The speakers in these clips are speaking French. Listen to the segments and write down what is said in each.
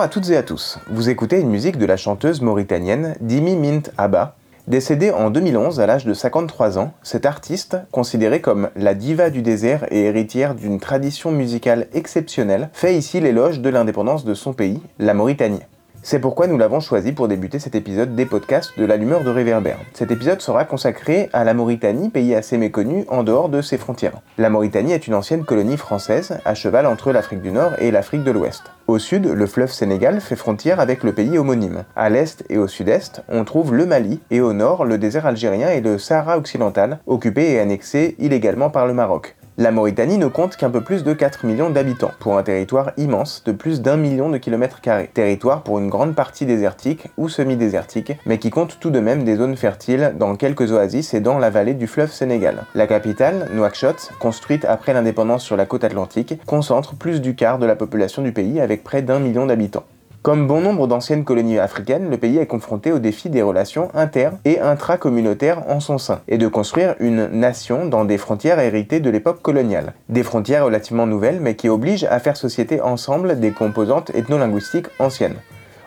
Bonjour à toutes et à tous. Vous écoutez une musique de la chanteuse mauritanienne Dimi Mint Abba. Décédée en 2011 à l'âge de 53 ans, cette artiste, considérée comme la diva du désert et héritière d'une tradition musicale exceptionnelle, fait ici l'éloge de l'indépendance de son pays, la Mauritanie. C'est pourquoi nous l'avons choisi pour débuter cet épisode des podcasts de l'allumeur de réverbère. Cet épisode sera consacré à la Mauritanie, pays assez méconnu en dehors de ses frontières. La Mauritanie est une ancienne colonie française, à cheval entre l'Afrique du Nord et l'Afrique de l'Ouest. Au sud, le fleuve Sénégal fait frontière avec le pays homonyme. À l'est et au sud-est, on trouve le Mali, et au nord, le désert algérien et le Sahara occidental, occupés et annexés illégalement par le Maroc. La Mauritanie ne compte qu'un peu plus de 4 millions d'habitants, pour un territoire immense de plus d'un million de kilomètres carrés. Territoire pour une grande partie désertique ou semi-désertique, mais qui compte tout de même des zones fertiles dans quelques oasis et dans la vallée du fleuve Sénégal. La capitale, Nouakchott, construite après l'indépendance sur la côte atlantique, concentre plus du quart de la population du pays avec près d'un million d'habitants. Comme bon nombre d'anciennes colonies africaines, le pays est confronté au défi des relations inter- et intracommunautaires en son sein, et de construire une nation dans des frontières héritées de l'époque coloniale. Des frontières relativement nouvelles, mais qui obligent à faire société ensemble des composantes ethno-linguistiques anciennes.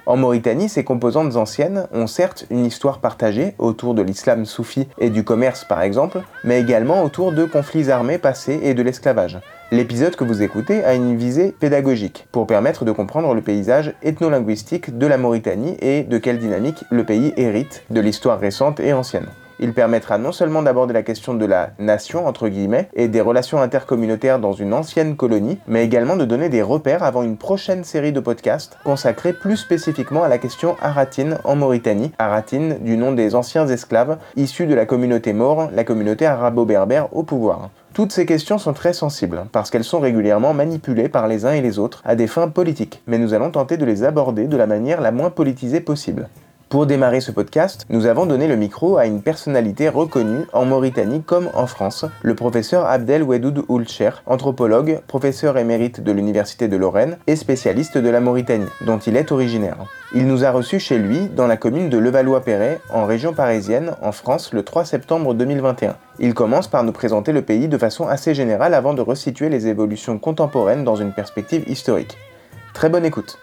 En Mauritanie, ces composantes anciennes ont certes une histoire partagée autour de l'islam soufi et du commerce par exemple, mais également autour de conflits armés passés et de l'esclavage. L'épisode que vous écoutez a une visée pédagogique pour permettre de comprendre le paysage ethno-linguistique de la Mauritanie et de quelle dynamique le pays hérite de l'histoire récente et ancienne. Il permettra non seulement d'aborder la question de la nation, entre guillemets, et des relations intercommunautaires dans une ancienne colonie, mais également de donner des repères avant une prochaine série de podcasts consacrée plus spécifiquement à la question aratine en Mauritanie, aratine du nom des anciens esclaves issus de la communauté maure, la communauté arabo-berbère au pouvoir. Toutes ces questions sont très sensibles, parce qu'elles sont régulièrement manipulées par les uns et les autres à des fins politiques, mais nous allons tenter de les aborder de la manière la moins politisée possible. Pour démarrer ce podcast, nous avons donné le micro à une personnalité reconnue en Mauritanie comme en France, le professeur Abdel Wedoud Oulcher, anthropologue, professeur émérite de l'Université de Lorraine et spécialiste de la Mauritanie, dont il est originaire. Il nous a reçus chez lui dans la commune de Levallois-Perret, en région parisienne, en France, le 3 septembre 2021. Il commence par nous présenter le pays de façon assez générale avant de resituer les évolutions contemporaines dans une perspective historique. Très bonne écoute.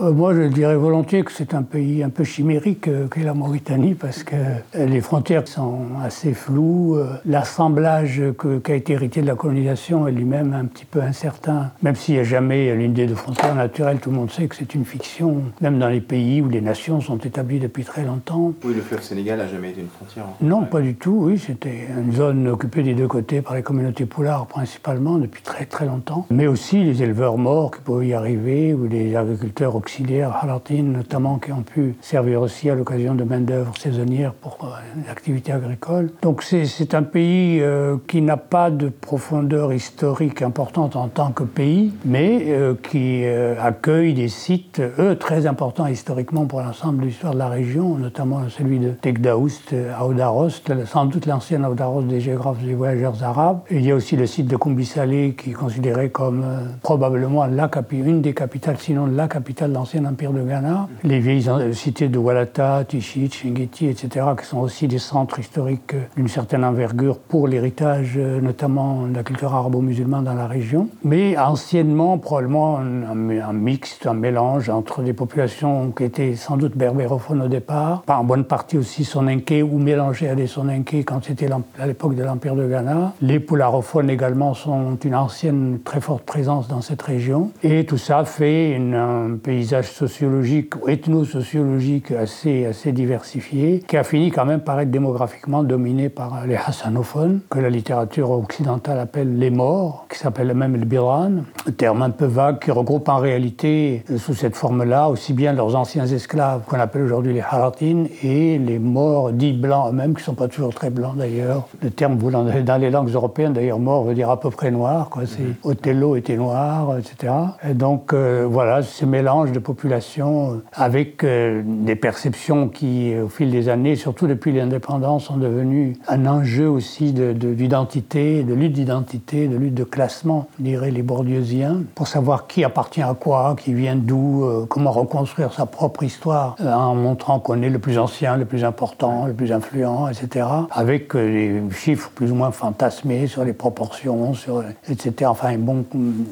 Moi, je dirais volontiers que c'est un pays un peu chimérique euh, qu'est la Mauritanie parce que euh, les frontières sont assez floues. Euh, L'assemblage qui a été hérité de la colonisation est lui-même un petit peu incertain. Même s'il n'y a jamais l'idée de frontières naturelles, tout le monde sait que c'est une fiction. Même dans les pays où les nations sont établies depuis très longtemps. Oui, le fleuve Sénégal n'a jamais été une frontière. Non, pas du tout, oui. C'était une zone occupée des deux côtés par les communautés poulards principalement depuis très très longtemps. Mais aussi les éleveurs morts qui pouvaient y arriver ou les agriculteurs auxiliaires, haratines notamment, qui ont pu servir aussi à l'occasion de main-d'œuvre saisonnière pour euh, l'activité agricole. Donc c'est- un pays euh, qui n'a pas de profondeur historique importante en tant que pays, mais euh, qui euh, accueille des sites, eux, très importants historiquement pour l'ensemble de l'histoire de la région, notamment celui de Tegdaoust à Oudarost, sans doute l'ancienne Oudarost des géographes et des voyageurs arabes. Il y a aussi le site de Koumbi Salé qui est considéré comme euh, probablement la une des capitales, sinon la capitale l'ancien empire de Ghana. Les vieilles euh, cités de Walata, Tichit, Chingiti, etc., qui sont aussi des centres historiques euh, d'une certaine envergure pour l'héritage, euh, notamment de la culture arabo-musulmane dans la région. Mais anciennement, probablement un, mixte, un mélange entre des populations qui étaient sans doute berbérophones au départ, en bonne partie aussi soninké ou mélangées à des soninké quand c'était à l'époque de l'Empire de Ghana. Les polarophones également sont une ancienne très forte présence dans cette région. Et tout ça fait un paysage sociologique ou ethno-sociologique assez, assez diversifié, qui a fini quand même par être démographiquement dominé par les hassanophones, que la littérature occidentale appelle les morts, qui s'appelle même le biran, un terme un peu vague qui regroupe en réalité, euh, sous cette forme-là, aussi bien leurs anciens esclaves, qu'on appelle aujourd'hui les haratin, et les morts dits blancs eux-mêmes, qui ne sont pas toujours très blancs d'ailleurs. Le terme voulant, dans les langues européennes, d'ailleurs, mort veut dire à peu près noir, quoi. C'est, Othello était noir, etc. Et donc, euh, voilà, ce mélange de population euh, avec des perceptions qui, au fil des années, surtout depuis l'indépendance, sont devenues un enjeu aussi de, d'identité, de lutte d'identité, de lutte de classement, diraient les bourdieusiens, pour savoir qui appartient à quoi, qui vient d'où, euh, comment reconstruire sa propre histoire euh, en montrant qu'on est le plus ancien, le plus important, le plus influent, etc. Avec euh, des chiffres plus ou moins fantasmés sur les proportions, sur, etc. Enfin, bon,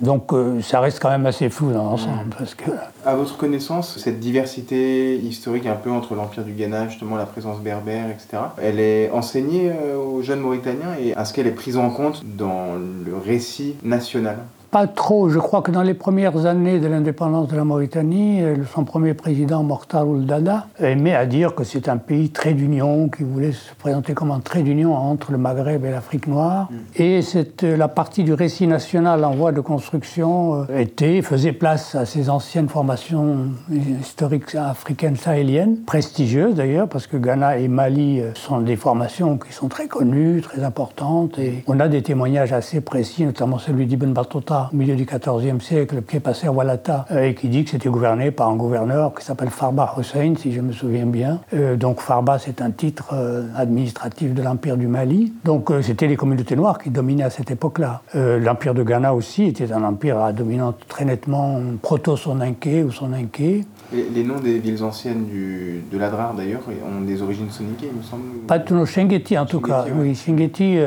donc ça reste quand même assez flou dans l'ensemble. Parce que... À votre connaissance, cette diversité historique un peu entre l'Empire du Ghana, justement la présence berbère, etc., elle est enseignée aux jeunes Mauritaniens et est-ce qu'elle est prise en compte dans le récit national? Pas trop. Je crois que dans les premières années de l'indépendance de la Mauritanie, euh, son premier président, Mokhtar Ould Dada, aimait à dire que c'est un pays très d'union, qui voulait se présenter comme un trait d'union entre le Maghreb et l'Afrique noire. Mm. Et cette, euh, la partie du récit national en voie de construction euh, était, faisait place à ces anciennes formations historiques africaines sahéliennes, prestigieuses d'ailleurs, parce que Ghana et Mali sont des formations qui sont très connues, très importantes. Et on a des témoignages assez précis, notamment celui d'Ibn Battuta au milieu du XIVe siècle, qui est passé à Walata, euh, et qui dit que c'était gouverné par un gouverneur qui s'appelle Farba Hussein, si je me souviens bien. Euh, donc Farba, c'est un titre euh, administratif de l'Empire du Mali. Donc c'était les communautés noires qui dominaient à cette époque-là. L'Empire de Ghana aussi était un empire à dominante très nettement proto-soninké ou soninké. Les, noms des villes anciennes du, de l'Adrar, d'ailleurs, ont des origines soninké, il me semble Pas tous nos Shengeti, en tout cas. Oui, Shengeti,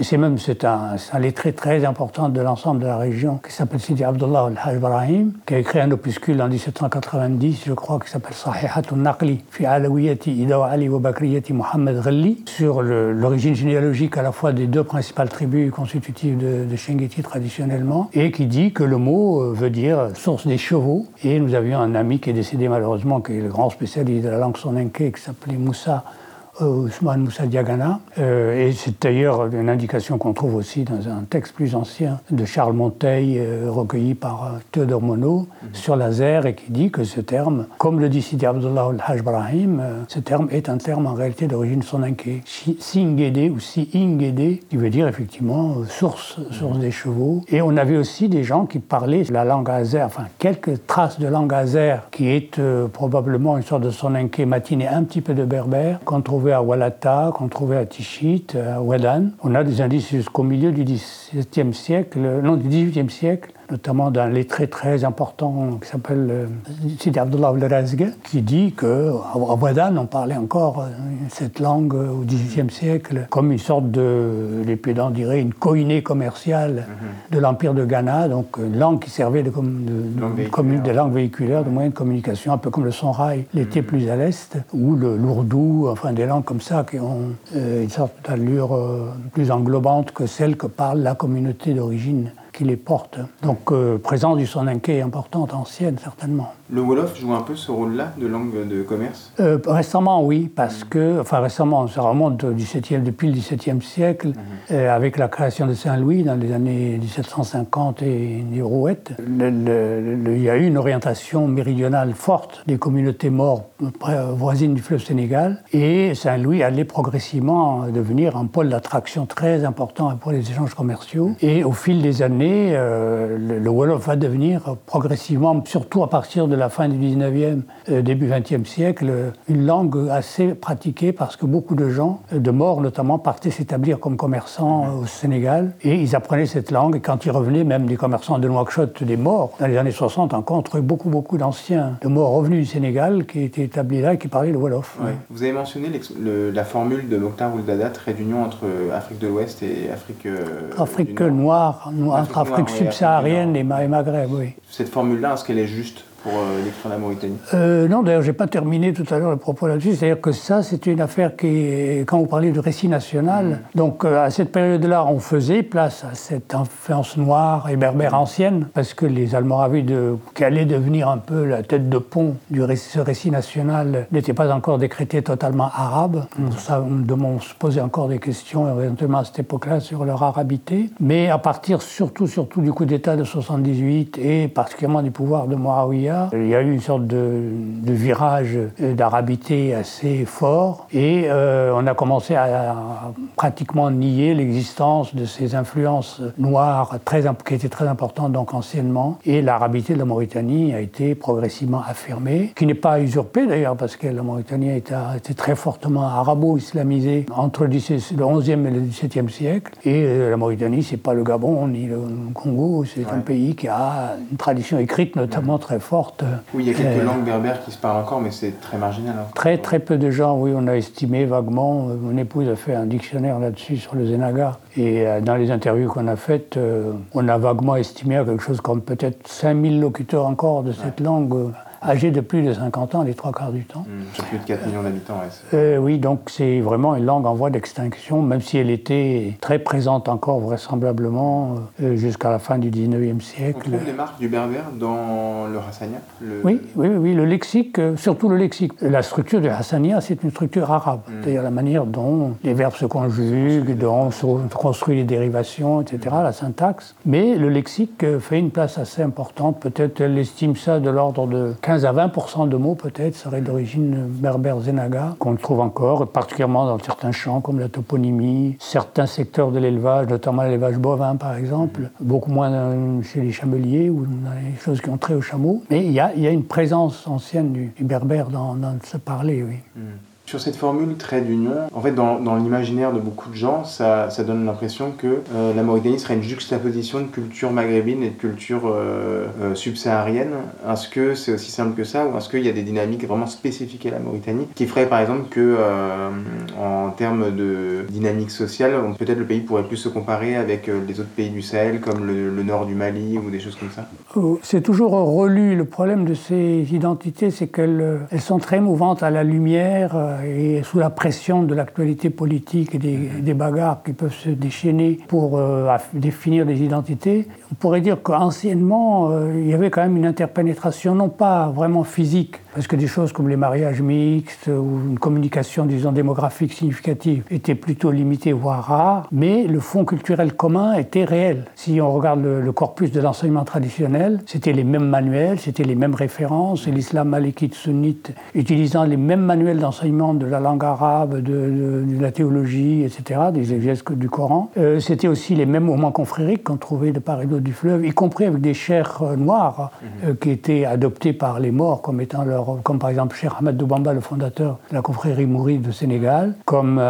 c'est même c'est un, un lettré très important de l'ensemble de la région qui s'appelle Sidi Abdullah al-Hajj Ibrahim, qui a écrit un opuscule en 1790, je crois, qui s'appelle Sahihatul Naqli fi Alawiyati Idaw Ali wa Bakriyati Muhammad Ghalli, sur l'origine généalogique à la fois des deux principales tribus constitutives de, de Shengeti traditionnellement, et qui dit que le mot euh, veut dire source des chevaux. Et nous avions un ami qui est décédé malheureusement, qui est le grand spécialiste de la langue soninké, qui s'appelait Moussa Ousmane Moussa Diagana. Euh, et c'est d'ailleurs une indication qu'on trouve aussi dans un texte plus ancien de Charles Monteil, euh, recueilli par euh, Théodore Monod, mhm. sur la ZER, et qui dit que ce terme, comme le dit Sidi Abdullah al-Hajj Brahim, ce terme est un terme en réalité d'origine soninké. Singede ou Si-Ingede, qui veut dire effectivement source, source des chevaux. Et on avait aussi des gens qui parlaient la langue azer, enfin quelques traces de langue azer, qui est probablement une sorte de soninké matiné un petit peu de berbère, qu'on à Walata, qu'on trouvait à Tichit, à Wedan. On a des indices jusqu'au milieu du XVIIe siècle, non, du XVIIIe siècle, notamment d'un lettré très important qui s'appelle euh, Sidi Abdullah al qui dit qu'à Wadan, on parlait encore euh, cette langue au XVIIIe siècle comme une sorte de, les pédants diraient, une coïnée commerciale mhm. de l'Empire de Ghana, donc une langue qui servait de, de, de, de langue véhiculaire, de moyen de communication, un peu comme le sonrail l'était mhm. plus à l'est, ou le lourdou, enfin des langues comme ça qui ont euh, une sorte d'allure plus englobante que celle que parle la communauté d'origine qui les porte. Donc, euh, présence du soninké importante, ancienne, certainement. Le Wolof joue un peu ce rôle-là de langue de commerce? Euh, Récemment, oui, parce que, enfin récemment, ça remonte au 17 depuis le XVIIe siècle, mhm. euh, avec la création de Saint-Louis dans les années 1750 et des Rouettes. il y a eu une orientation méridionale forte des communautés mortes voisines du fleuve Sénégal, et Saint-Louis allait progressivement devenir un pôle d'attraction très important pour les échanges commerciaux. Et au fil des années, euh, le, Wolof va devenir progressivement, surtout à partir de la fin du 19e, euh, début 20e siècle, une langue assez pratiquée parce que beaucoup de gens, euh, de morts notamment, partaient s'établir comme commerçants euh, au Sénégal et ils apprenaient cette langue. Et quand ils revenaient, même des commerçants de Nouakchott, des morts, dans les années 60, encore, on trouvait beaucoup, beaucoup d'anciens de morts revenus du Sénégal qui étaient établis là et qui parlaient le Wolof. Vous avez mentionné la formule de Mokhtar Ould trait d'union entre Afrique de l'Ouest et Afrique, Afrique noire, entre Afrique subsaharienne et, Maghreb, oui. Cette formule-là, est-ce qu'elle est juste? Pour euh, l'écrire la Mauritanie? Euh, Non, d'ailleurs, je n'ai pas terminé tout à l'heure le propos là-dessus. C'est-à-dire que ça, c'est une affaire qui, quand vous parlez du récit national, mm. donc à cette période-là, on faisait place à cette influence noire et berbère ancienne, parce que les Almoravides, qui allaient devenir un peu la tête de pont du récit, ce récit national, n'étaient pas encore décrétés totalement arabes. On, se posait encore des questions, éventuellement à cette époque-là, sur leur arabité. Mais à partir surtout, surtout du coup d'État de 78 et particulièrement du pouvoir de Il y a eu une sorte de, virage d'arabité assez fort et euh, on a commencé à, pratiquement nier l'existence de ces influences noires très, qui étaient très importantes donc anciennement et l'arabité de la Mauritanie a été progressivement affirmée, qui n'est pas usurpée d'ailleurs parce que la Mauritanie a été, très fortement arabo-islamisée entre le, 11e et le 17e siècle et euh, la Mauritanie c'est pas le Gabon ni le Congo, c'est un pays qui a une tradition écrite notamment très forte. Oui, il y a quelques euh, langues berbères qui se parlent encore, mais c'est très marginal. Hein. Très très peu de gens, oui, on a estimé vaguement. Euh, mon épouse a fait un dictionnaire là-dessus sur le Zenaga. Et euh, dans les interviews qu'on a faites, on a vaguement estimé à quelque chose comme peut-être 5000 locuteurs encore de cette langue âgés de plus de 50 ans les trois quarts du temps. Mmh, plus de 4 millions d'habitants, euh, Oui, donc c'est vraiment une langue en voie d'extinction, même si elle était très présente encore vraisemblablement euh, jusqu'à la fin du 19e siècle. On trouve des marques du berbère dans le Hassania oui, oui, oui, le lexique, euh, surtout le lexique. La structure du Hassania, c'est une structure arabe, mmh. c'est-à-dire la manière dont les verbes se conjuguent, dont se construisent les dérivations, etc., mmh. la syntaxe. Mais le lexique fait une place assez importante, peut-être elle estime ça de l'ordre de 15 15 à 20 de mots peut-être seraient d'origine berbère zenaga, qu'on trouve encore, particulièrement dans certains champs comme la toponymie, certains secteurs de l'élevage, notamment l'élevage bovin par exemple, beaucoup moins chez les chameliers ou dans les choses qui ont trait aux chameaux. Mais il y a, une présence ancienne du, berbère dans, ce parler, oui. Hmm. Sur cette formule trait d'union, en fait, dans, l'imaginaire de beaucoup de gens, ça, donne l'impression que euh, la Mauritanie serait une juxtaposition de culture maghrébine et de culture euh, euh, subsaharienne. Est-ce que c'est aussi simple que ça ou est-ce qu'il y a des dynamiques vraiment spécifiques à la Mauritanie qui feraient par exemple que, en termes de dynamique sociale, peut-être le pays pourrait plus se comparer avec les autres pays du Sahel comme le, nord du Mali ou des choses comme ça? C'est toujours relu. Le problème de ces identités, c'est qu'elles elles sont très mouvantes à la lumière et sous la pression de l'actualité politique et des, bagarres qui peuvent se déchaîner pour euh, définir des identités, on pourrait dire qu'anciennement, euh, il y avait quand même une interpénétration, non pas vraiment physique, parce que des choses comme les mariages mixtes ou une communication, disons, démographique significative étaient plutôt limitées, voire rares, mais le fond culturel commun était réel. Si on regarde le, corpus de l'enseignement traditionnel, c'était les mêmes manuels, c'était les mêmes références, et l'islam malékite sunnite utilisant les mêmes manuels d'enseignement de la langue arabe, de, la théologie, etc., des exégèses du Coran. Euh, c'était aussi les mêmes moments confrériques qu'on trouvait de part et d'autre du fleuve, y compris avec des chers euh, noirs mhm. euh, qui étaient adoptés par les morts comme étant leur comme par exemple Cheikh Ahmed Doubamba, le fondateur de la confrérie Mouride de Sénégal, comme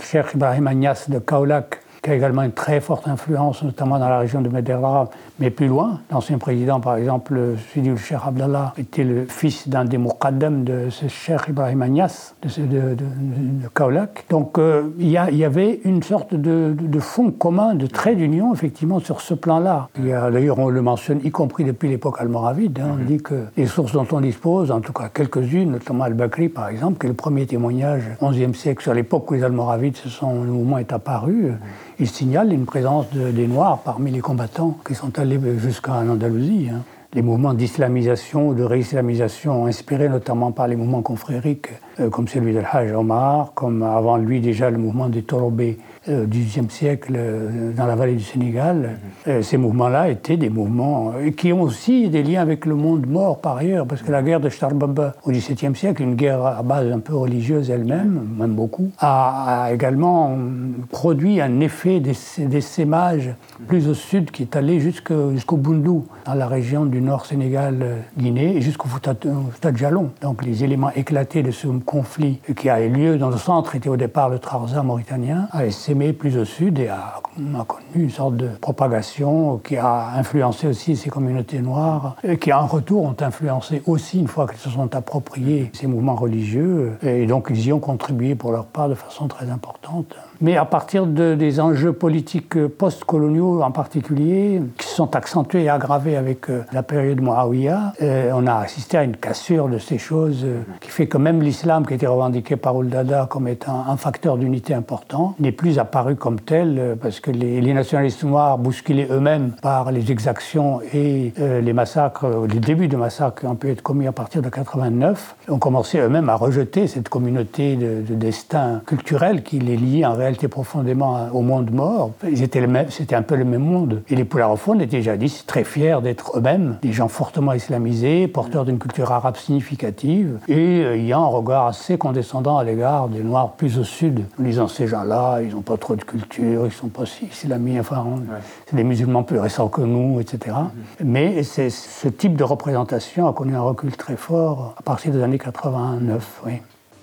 Cheikh Ibrahim Agnès de Kaolack, qui a également une très forte influence, notamment dans la région de Medellin, mais plus loin. L'ancien président, par exemple, Sidi Cheikh Abdallah, était le fils d'un des muqaddam de ce Cheikh Ibrahim Agnès, de, de, de, de Kaolack. Donc euh, il y, y, avait une sorte de, fond commun, de trait d'union, effectivement, sur ce plan-là. D'ailleurs, on le mentionne, y compris depuis l'époque almoravide. Hein, On dit que les sources dont on dispose, en tout cas quelques-unes, notamment Al-Bakri, par exemple, qui est le premier témoignage, 11e siècle, sur l'époque où les Almoravides, ce sont, le mouvement est apparu, il signale une présence des Noirs parmi les combattants qui sont allés jusqu'en Andalousie. Hein. Les mouvements d'islamisation ou de réislamisation inspirés notamment par les mouvements confrériques euh, comme celui de Hajj Omar, comme avant lui déjà le mouvement des Torobés euh, du XIe siècle euh, dans la vallée du Sénégal, mhm. ces mouvements-là étaient des mouvements qui ont aussi des liens avec le monde mort par ailleurs, parce que la guerre de Starbaba au XVIIe siècle, une guerre à base un peu religieuse elle-même, même beaucoup, a, également produit un effet d'essaimage plus au sud qui est allé jusqu'au Bundu, dans la région du nord Sénégal-Guinée, et jusqu'au Jalon. Donc les éléments éclatés de ce conflit qui a eu lieu dans le centre était au départ le Trarza mauritanien, essaimé plus au sud et a, connu une sorte de propagation qui a influencé aussi ces communautés noires, et qui en retour ont influencé aussi, une fois qu'elles se sont appropriés ces mouvements religieux, et donc ils y ont contribué pour leur part de façon très importante. Mais à partir de, des enjeux politiques post-coloniaux en particulier, qui se sont accentués et aggravés avec la période Muawiyah, on a assisté à une cassure de ces choses qui fait que même l'islam, qui était revendiqué par Oldada comme étant un facteur d'unité important, n'est plus apparu comme tel, parce que les, nationalistes noirs, bousculés eux-mêmes par les exactions et les massacres, les débuts de massacres qui ont pu être commis à partir de 89, ont commencé eux-mêmes à rejeter cette communauté de, destin culturel qui les liait en réalité profondément au monde mort. Ils étaient c'était un peu le même monde. Et les Poularofons étaient jadis très fiers d'être eux-mêmes des gens fortement islamisés, porteurs d'une culture arabe significative et ayant un regard assez condescendant à l'égard des Noirs plus au sud, en disant ces gens-là, ils n'ont pas trop de culture, ils sont pas si islamisés, enfin, c'est des musulmans plus récents que nous, etc. Mm-hmm. Mais c'est ce type de représentation a connu un recul très fort à partir des années 89. Oui.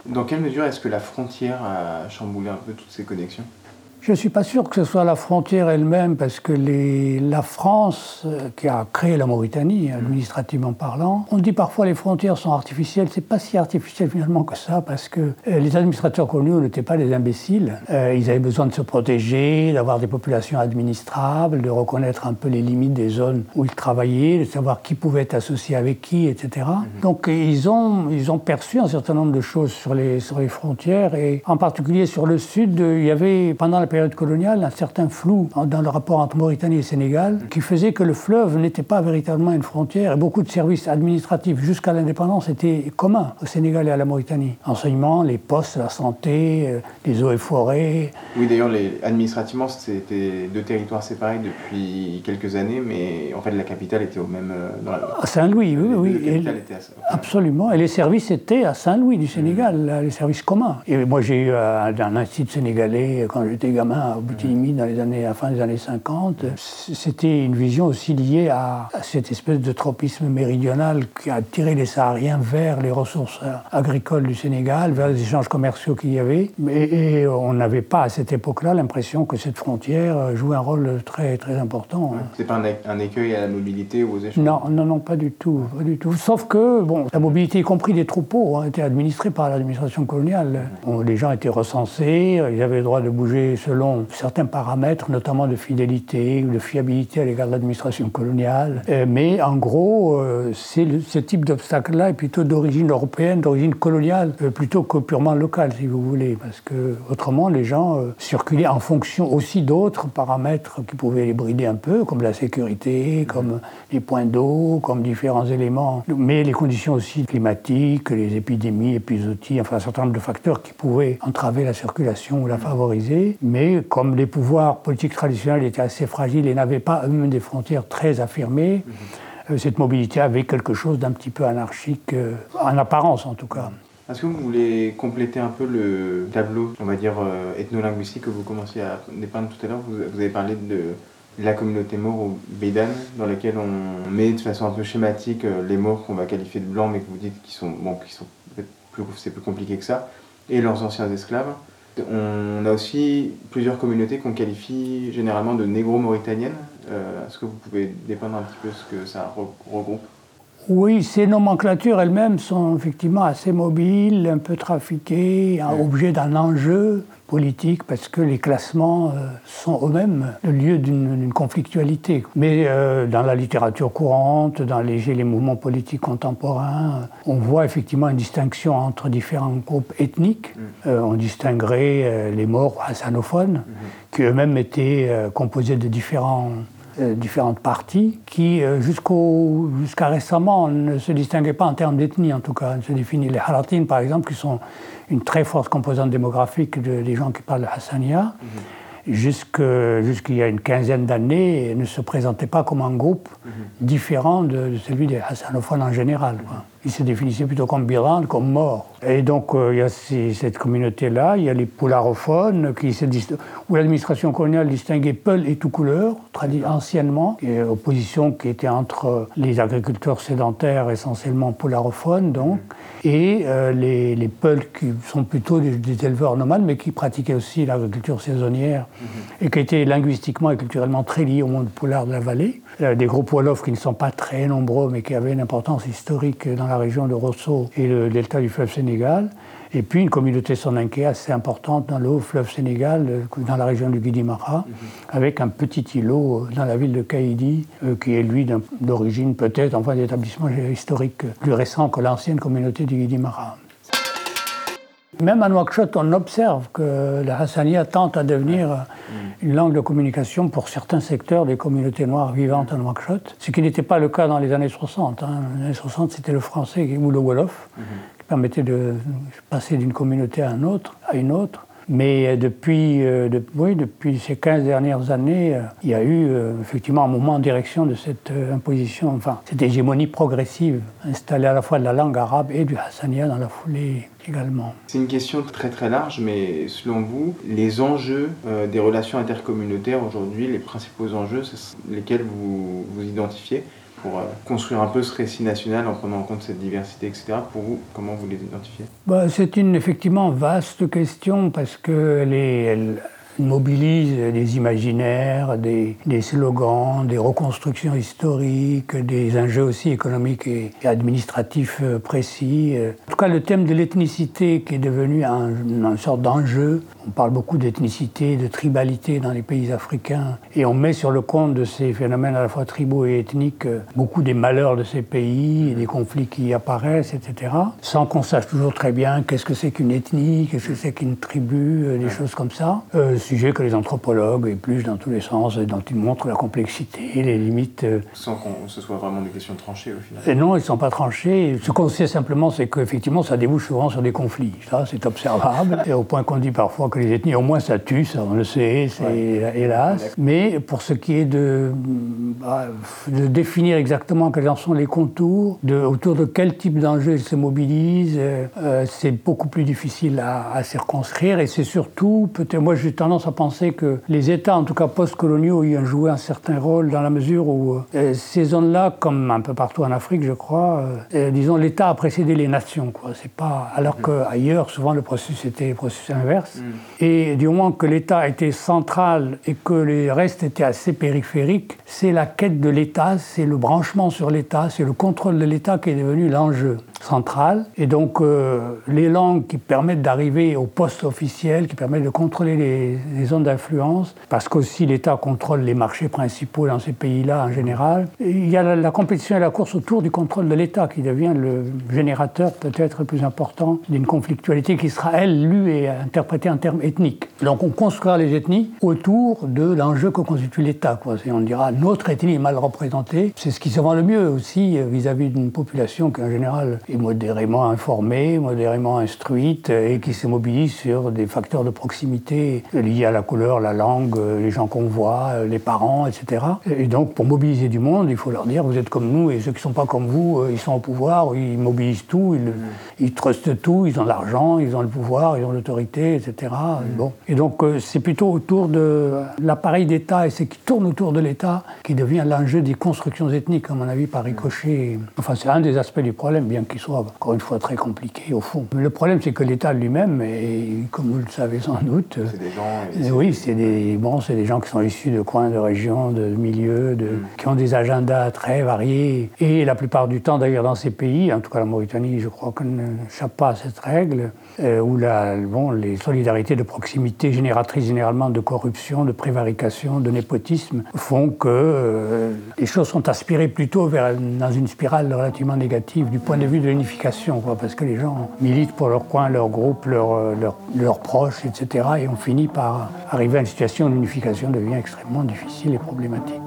Dans quelle mesure est-ce que la frontière a chamboulé un peu toutes ces connexions? Je ne suis pas sûr que ce soit la frontière elle-même, parce que les, la France, euh, qui a créé la Mauritanie, administrativement parlant, on dit parfois les frontières sont artificielles. C'est pas si artificiel finalement que ça, parce que euh, les administrateurs coloniaux n'étaient pas des imbéciles. Euh, ils avaient besoin de se protéger, d'avoir des populations administrables, de reconnaître un peu les limites des zones où ils travaillaient, de savoir qui pouvait être associé avec qui, etc. Mhm. Donc ils ont, ils ont perçu un certain nombre de choses sur les, sur les frontières, et en particulier sur le sud, il y avait, pendant la période coloniale un certain flou dans le rapport entre Mauritanie et Sénégal qui faisait que le fleuve n'était pas véritablement une frontière et beaucoup de services administratifs jusqu'à l'indépendance étaient communs au Sénégal et à la Mauritanie. Enseignement, les postes, la santé, euh, les eaux et forêts. Oui, d'ailleurs, administrativement, c'était deux territoires séparés depuis quelques années, mais en fait, la capitale était au même. Euh, dans la... À Saint-Louis, oui, oui. Et, absolument. Et les services étaient à Saint-Louis du Sénégal, mmh. les services communs. Et moi, j'ai eu un, un institut sénégalais quand j'étais gamin à Boutilimi dans les années, à la fin des années 50. C'était une vision aussi liée à, cette espèce de tropisme méridional qui a tiré les Sahariens vers les ressources agricoles du Sénégal, vers les échanges commerciaux qu'il y avait. Et, on n'avait pas à cette époque-là l'impression que cette frontière jouait un rôle très, très important. C'est pas un, écueil à la mobilité ou aux échanges? Non, non, non, pas du tout, pas du tout. Sauf que, bon, la mobilité, y compris des troupeaux, a été administrée par l'administration coloniale. les gens étaient recensés, ils avaient le droit de bouger selon certains paramètres, notamment de fidélité ou de fiabilité à l'égard de l'administration coloniale. Euh, mais en gros, euh, ce type d'obstacle-là est plutôt d'origine européenne, d'origine coloniale, euh, plutôt que purement locale, si vous voulez. Parce que autrement, les gens circulaient en fonction aussi d'autres paramètres qui pouvaient les brider un peu, comme la sécurité, comme les points d'eau, comme différents éléments. Mais les conditions aussi climatiques, les épidémies, épizooties, enfin un certain nombre de facteurs qui pouvaient entraver la circulation ou la favoriser. Comme les pouvoirs politiques traditionnels étaient assez fragiles et n'avaient pas eux-mêmes des frontières très affirmées, mhm. cette mobilité avait quelque chose d'un petit peu anarchique, euh, en apparence en tout cas. Est-ce que vous voulez compléter un peu le tableau, on va dire, euh, ethno-linguistique que vous commenciez à dépeindre tout à l'heure? Vous, avez parlé de la communauté maure ou Bédane, dans laquelle on met de façon un peu schématique euh, les morts qu'on va qualifier de blancs, mais que vous dites qu'ils sont, bon, qui sont plus, c'est plus compliqué que ça, et leurs anciens esclaves. On a aussi plusieurs communautés qu'on qualifie généralement de négro-mauritaniennes. Euh, est-ce que vous pouvez dépeindre un petit peu ce que ça regroupe oui, ces nomenclatures elles-mêmes sont effectivement assez mobiles, un peu trafiquées, un objet d'un enjeu politique parce que les classements euh, sont eux-mêmes le lieu d'une conflictualité. Mais euh, dans la littérature courante, dans les, les mouvements politiques contemporains, euh, on voit effectivement une distinction entre différents groupes ethniques. Mm. on distinguerait les morts hassanophones, mm-hmm. qui eux-mêmes étaient composés de différents différentes parties qui, jusqu'à récemment, ne se distinguaient pas en termes d'ethnie, en tout cas. Se définit les Haratines, par exemple, qui sont une très forte composante démographique des gens qui parlent Hassania. Mhm. Jusqu'il y a une quinzaine d'années, ne se présentaient pas comme un groupe mhm. différent de, celui des hassanophones en général. Ils se définissaient plutôt comme biran, comme morts. Et donc, euh, il y a cette communauté-là, il y a les poularophones, qui se où l'administration coloniale distinguait Peul et tout couleur, anciennement, et opposition qui était entre les agriculteurs sédentaires, essentiellement poularophones, donc, et euh, les, les Peuls qui sont plutôt des, éleveurs nomades, mais qui pratiquaient aussi l'agriculture saisonnière, mhm. et qui étaient linguistiquement et culturellement très liés au monde poulard de la vallée. des groupes Wolofs qui ne sont pas très nombreux, mais qui avaient une importance historique dans la la région de Rosso et le delta du fleuve Sénégal. Et puis une communauté soninké assez importante dans le haut fleuve Sénégal, euh, dans la région du Guidimara, mhm. avec un petit îlot dans la ville de Kaïdi, qui est lui d'origine peut-être, enfin d'établissement historique plus récent que l'ancienne communauté du Guidimara. Même à Nouakchott, on observe que la Hassania tente à devenir une langue de communication pour certains secteurs des communautés noires vivantes à Nouakchott, ce qui n'était pas le cas dans les années 60. Hein. Dans les années 60, c'était le français ou le Wolof mhm. Permettait de passer d'une communauté à, autre, à une autre. Mais depuis, euh, depuis ces 15 dernières années, euh, il y a eu euh, effectivement un moment en direction de cette imposition, enfin, cette hégémonie progressive installée à la fois de la langue arabe et du hassania dans la foulée également. C'est une question très très large, mais selon vous, les enjeux des relations intercommunautaires aujourd'hui, les principaux enjeux, lesquels vous, vous identifiez? Euh, construire un peu ce récit national en prenant en compte cette diversité, etc. Pour vous, comment vous les identifiez? Bah, C'est une effectivement vaste question parce qu'elle elle, mobilise des imaginaires, des, slogans, des reconstructions historiques, des enjeux aussi économiques et, administratifs euh, précis. En tout cas, le thème de l'ethnicité qui est devenu un, une sorte d'enjeu on parle beaucoup d'ethnicité, de tribalité dans les pays africains, et on met sur le compte de ces phénomènes à la fois tribaux et ethniques euh, beaucoup des malheurs de ces pays, des conflits qui apparaissent, etc. Sans qu'on sache toujours très bien qu'est-ce que c'est qu'une ethnie, qu'est-ce que c'est qu'une tribu, euh, des choses comme ça. Euh, sujet que les anthropologues épluchent dans tous les sens, et dont ils montrent la complexité, les limites. Sans qu'on se soit vraiment des questions tranchées au final. Et non, ils ne sont pas tranchés. Ce qu'on sait simplement, c'est qu'effectivement, ça débouche souvent sur des conflits. Ça, c'est observable. et au point qu'on dit parfois que les ethnies, au moins ça tue, ça on le sait, c'est hélas. Mais pour ce qui est de, bah, de, définir exactement quels en sont les contours, de, autour de quel type d'enjeu ils se mobilisent, euh, c'est beaucoup plus difficile à, circonscrire. Et c'est surtout, peut-être, moi j'ai tendance à penser que les États, en tout cas post-coloniaux, y ont joué un certain rôle dans la mesure où euh, ces zones-là, comme un peu partout en Afrique, je crois, euh, disons, l'État a précédé les nations. Quoi. C'est pas, alors mm. qu'ailleurs, souvent le processus était le processus inverse. Mm. Et du moment que l'État était central et que les restes étaient assez périphériques, c'est la quête de l'État, c'est le branchement sur l'État, c'est le contrôle de l'État qui est devenu l'enjeu centrale. Et donc, euh, les langues qui permettent d'arriver au poste officiel, qui permettent de contrôler les, zones d'influence, parce qu'aussi l'État contrôle les marchés principaux dans ces pays-là en général. il y a la, compétition et la course autour du contrôle de l'État qui devient le générateur peut-être le plus important d'une conflictualité qui sera, elle, lue et interprétée en termes ethniques. Donc, on construira les ethnies autour de l'enjeu que constitue l'État. On dira notre ethnie est mal représentée. C'est ce qui se vend le mieux aussi vis-à-vis d'une population qui, en général, est modérément informée, modérément instruite et qui se mobilise sur des facteurs de proximité liés à la couleur, la langue, les gens qu'on voit, les parents, etc. Et donc, pour mobiliser du monde, il faut leur dire vous êtes comme nous et ceux qui ne sont pas comme vous, euh, ils sont au pouvoir, ils mobilisent tout, ils, ils trustent tout, ils ont l'argent, ils ont le pouvoir, ils ont l'autorité, etc. Bon. Et donc, euh, c'est plutôt autour de l'appareil d'État et ce qui tourne autour de l'État qui devient l'enjeu des constructions ethniques, à mon avis, par ricochet. Enfin, c'est un des aspects du problème, bien soit encore une fois très compliqué au fond. le problème, c'est que l'État lui-même, et comme vous le savez sans doute, c'est des gens. oui, c'est des bon, c'est des gens qui sont issus de coins, de régions, de milieux, de, mm. qui ont des agendas très variés. Et la plupart du temps, d'ailleurs, dans ces pays, en tout cas la Mauritanie, je crois qu'on ne chape pas à cette règle, euh, où les solidarités de proximité génératrices généralement de corruption, de prévarication, de népotisme, font que euh, les choses sont aspirées plutôt vers, dans une spirale relativement négative du point de vue de l'unification, parce que les gens militent pour leur coin, leur groupe, leurs leur, proches, etc. Et on finit par arriver à une situation où l'unification devient extrêmement difficile et problématique.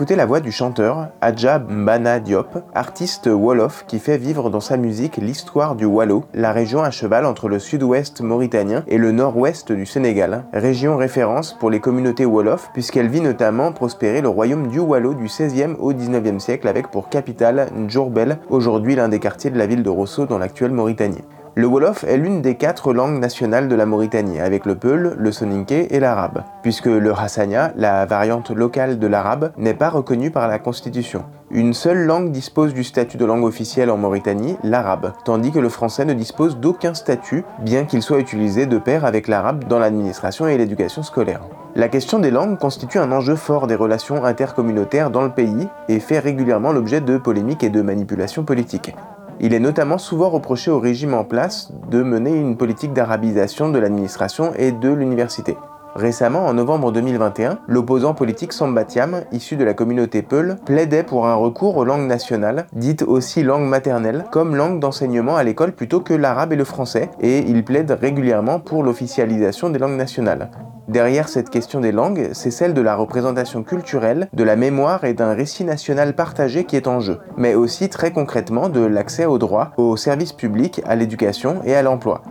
Écoutez la voix du chanteur Adja Mbana Diop, artiste Wolof qui fait vivre dans sa musique l'histoire du Wallo, la région à cheval entre le sud-ouest mauritanien et le nord-ouest du Sénégal, région référence pour les communautés Wolof puisqu'elle vit notamment prospérer le royaume du Wallo du 16e au 19e siècle avec pour capitale Ndjourbel, aujourd'hui l'un des quartiers de la ville de Rosso dans l'actuelle Mauritanie. Le Wolof est l'une des quatre langues nationales de la Mauritanie, avec le Peul, le Soninké et l'arabe, puisque le Hassania, la variante locale de l'arabe, n'est pas reconnu par la Constitution. Une seule langue dispose du statut de langue officielle en Mauritanie, l'arabe, tandis que le français ne dispose d'aucun statut, bien qu'il soit utilisé de pair avec l'arabe dans l'administration et l'éducation scolaire. La question des langues constitue un enjeu fort des relations intercommunautaires dans le pays et fait régulièrement l'objet de polémiques et de manipulations politiques. Il est notamment souvent reproché au régime en place de mener une politique d'arabisation de l'administration et de l'université. Récemment, en novembre 2021, l'opposant politique Sambatiam, issu de la communauté Peul, plaidait pour un recours aux langues nationales, dites aussi langues maternelles, comme langue d'enseignement à l'école plutôt que l'arabe et le français, et il plaide régulièrement pour l'officialisation des langues nationales. Derrière cette question des langues, c'est celle de la représentation culturelle, de la mémoire et d'un récit national partagé qui est en jeu, mais aussi très concrètement de l'accès aux droits, aux services publics, à l'éducation et à l'emploi.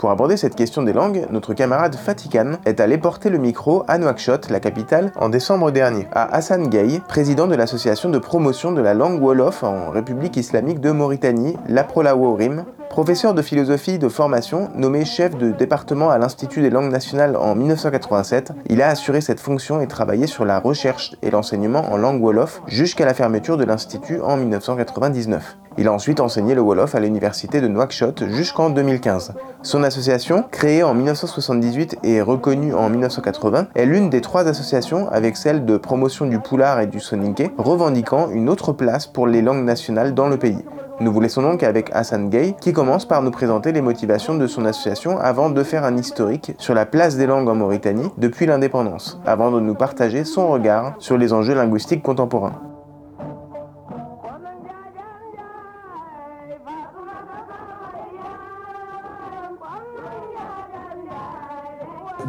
Pour aborder cette question des langues, notre camarade Fatikan est allé porter le micro à Nouakchott, la capitale, en décembre dernier, à Hassan Gay, président de l'association de promotion de la langue Wolof en République islamique de Mauritanie, la Prolaworim, Professeur de philosophie de formation, nommé chef de département à l'Institut des langues nationales en 1987, il a assuré cette fonction et travaillé sur la recherche et l'enseignement en langue Wolof jusqu'à la fermeture de l'Institut en 1999. Il a ensuite enseigné le Wolof à l'université de Nouakchott jusqu'en 2015. Son association, créée en 1978 et reconnue en 1980, est l'une des trois associations, avec celle de promotion du Poulard et du Soninké, revendiquant une autre place pour les langues nationales dans le pays. Nous vous laissons donc avec Hassan Gay, qui commence par nous présenter les motivations de son association avant de faire un historique sur la place des langues en Mauritanie depuis l'indépendance, avant de nous partager son regard sur les enjeux linguistiques contemporains.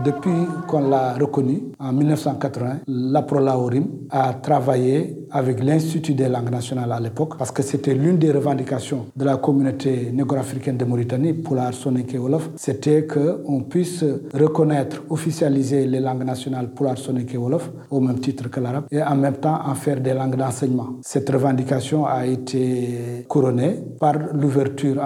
Depuis qu'on l'a reconnu en 1980, l'APROLAORIM a travaillé avec l'Institut des langues nationales à l'époque parce que c'était l'une des revendications de la communauté négro-africaine de Mauritanie, pour la et Wolof, c'était qu'on puisse reconnaître, officialiser les langues nationales pour la et Wolof au même titre que l'arabe et en même temps en faire des langues d'enseignement. Cette revendication a été couronnée par l'ouverture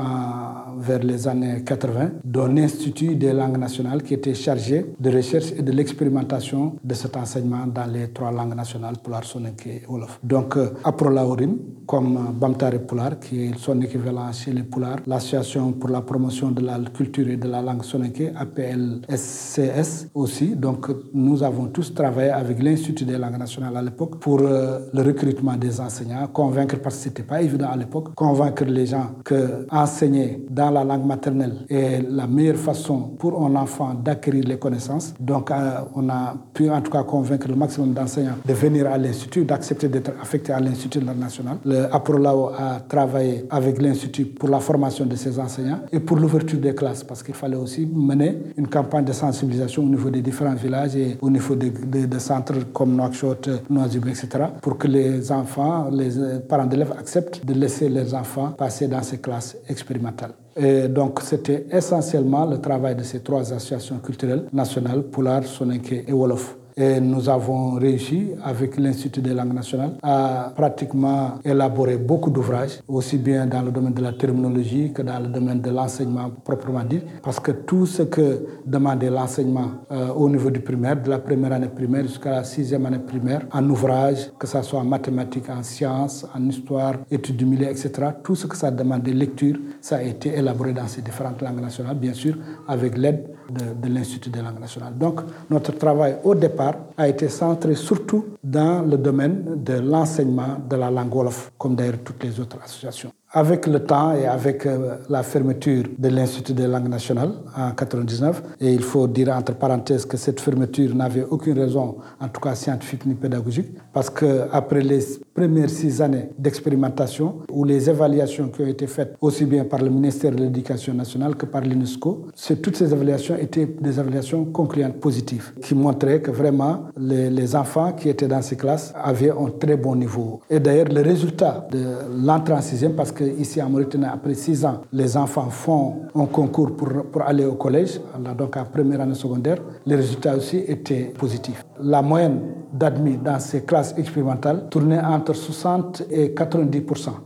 vers les années 80 d'un institut des langues nationales qui était chargé de recherche et de l'expérimentation de cet enseignement dans les trois langues nationales, Poulard, Soninké et Wolof. Donc, euh, Aprolaorim, comme euh, Bamtare Poulard, qui est son équivalent chez les Poulard, l'Association pour la promotion de la culture et de la langue Soninké, APLSCS aussi. Donc, nous avons tous travaillé avec l'Institut des langues nationales à l'époque pour euh, le recrutement des enseignants, convaincre, parce que ce n'était pas évident à l'époque, convaincre les gens que enseigner dans la langue maternelle est la meilleure façon pour un enfant d'acquérir les connaissances donc, euh, on a pu en tout cas convaincre le maximum d'enseignants de venir à l'Institut, d'accepter d'être affectés à l'Institut international. Le APROLAO a travaillé avec l'Institut pour la formation de ses enseignants et pour l'ouverture des classes, parce qu'il fallait aussi mener une campagne de sensibilisation au niveau des différents villages et au niveau des, centres comme Nouakchott, Noisib, etc., pour que les enfants, les parents d'élèves acceptent de laisser leurs enfants passer dans ces classes expérimentales. Et donc, c'était essentiellement le travail de ces trois associations culturelles nationales, Poulard, Soninké et Wolof. Et nous avons réussi, avec l'Institut des langues nationales, à pratiquement élaborer beaucoup d'ouvrages, aussi bien dans le domaine de la terminologie que dans le domaine de l'enseignement proprement dit, parce que tout ce que demandait l'enseignement euh, au niveau du primaire, de la première année primaire jusqu'à la sixième année primaire, en ouvrage, que ce soit en mathématiques, en sciences, en histoire, études du milieu, etc., tout ce que ça demandait lecture, ça a été élaboré dans ces différentes langues nationales, bien sûr, avec l'aide de, l'Institut des langues nationales. Donc, notre travail au départ a été centré surtout dans le domaine de l'enseignement de la langue Wolof, comme d'ailleurs toutes les autres associations. Avec le temps et avec euh, la fermeture de l'Institut des langues nationales en 1999, et il faut dire entre parenthèses que cette fermeture n'avait aucune raison, en tout cas scientifique ni pédagogique, parce qu'après les premières six années d'expérimentation, où les évaluations qui ont été faites aussi bien par le ministère de l'Éducation nationale que par l'UNESCO, toutes ces évaluations étaient des évaluations concluantes positives, qui montraient que vraiment les, les enfants qui étaient dans ces classes avaient un très bon niveau. Et d'ailleurs, le résultat de l'entrée en sixième, parce que qu'ici en Mauritanie, après six ans, les enfants font un concours pour, pour aller au collège, donc en première année secondaire, les résultats aussi étaient positifs. La moyenne d'admis dans ces classes expérimentales tournait entre 60 et 90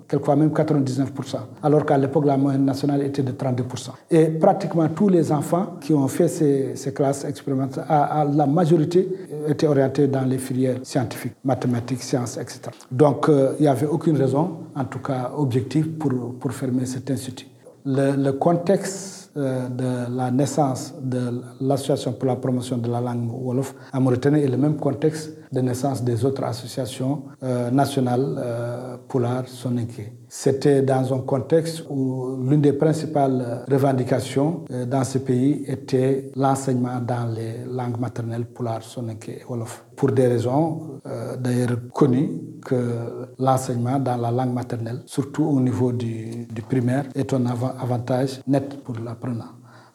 quelquefois même 99% alors qu'à l'époque, la moyenne nationale était de 32% Et pratiquement tous les enfants qui ont fait ces, classes expérimentales, la majorité, étaient orientés dans les filières scientifiques, mathématiques, sciences, etc. Donc, euh, il n'y avait aucune raison, en tout cas objective, pour, pour fermer cet institut. Le, contexte euh, de la naissance de l'Association pour la promotion de la langue Wolof à Mauritanie est le même contexte de naissance des autres associations euh, nationales euh, Poulard Soninké. C'était dans un contexte où l'une des principales revendications euh, dans ce pays était l'enseignement dans les langues maternelles Poulard Soninké et Wolof. Pour des raisons euh, d'ailleurs connues que l'enseignement dans la langue maternelle, surtout au niveau du, primaire, est un avantage net pour l'apprenant.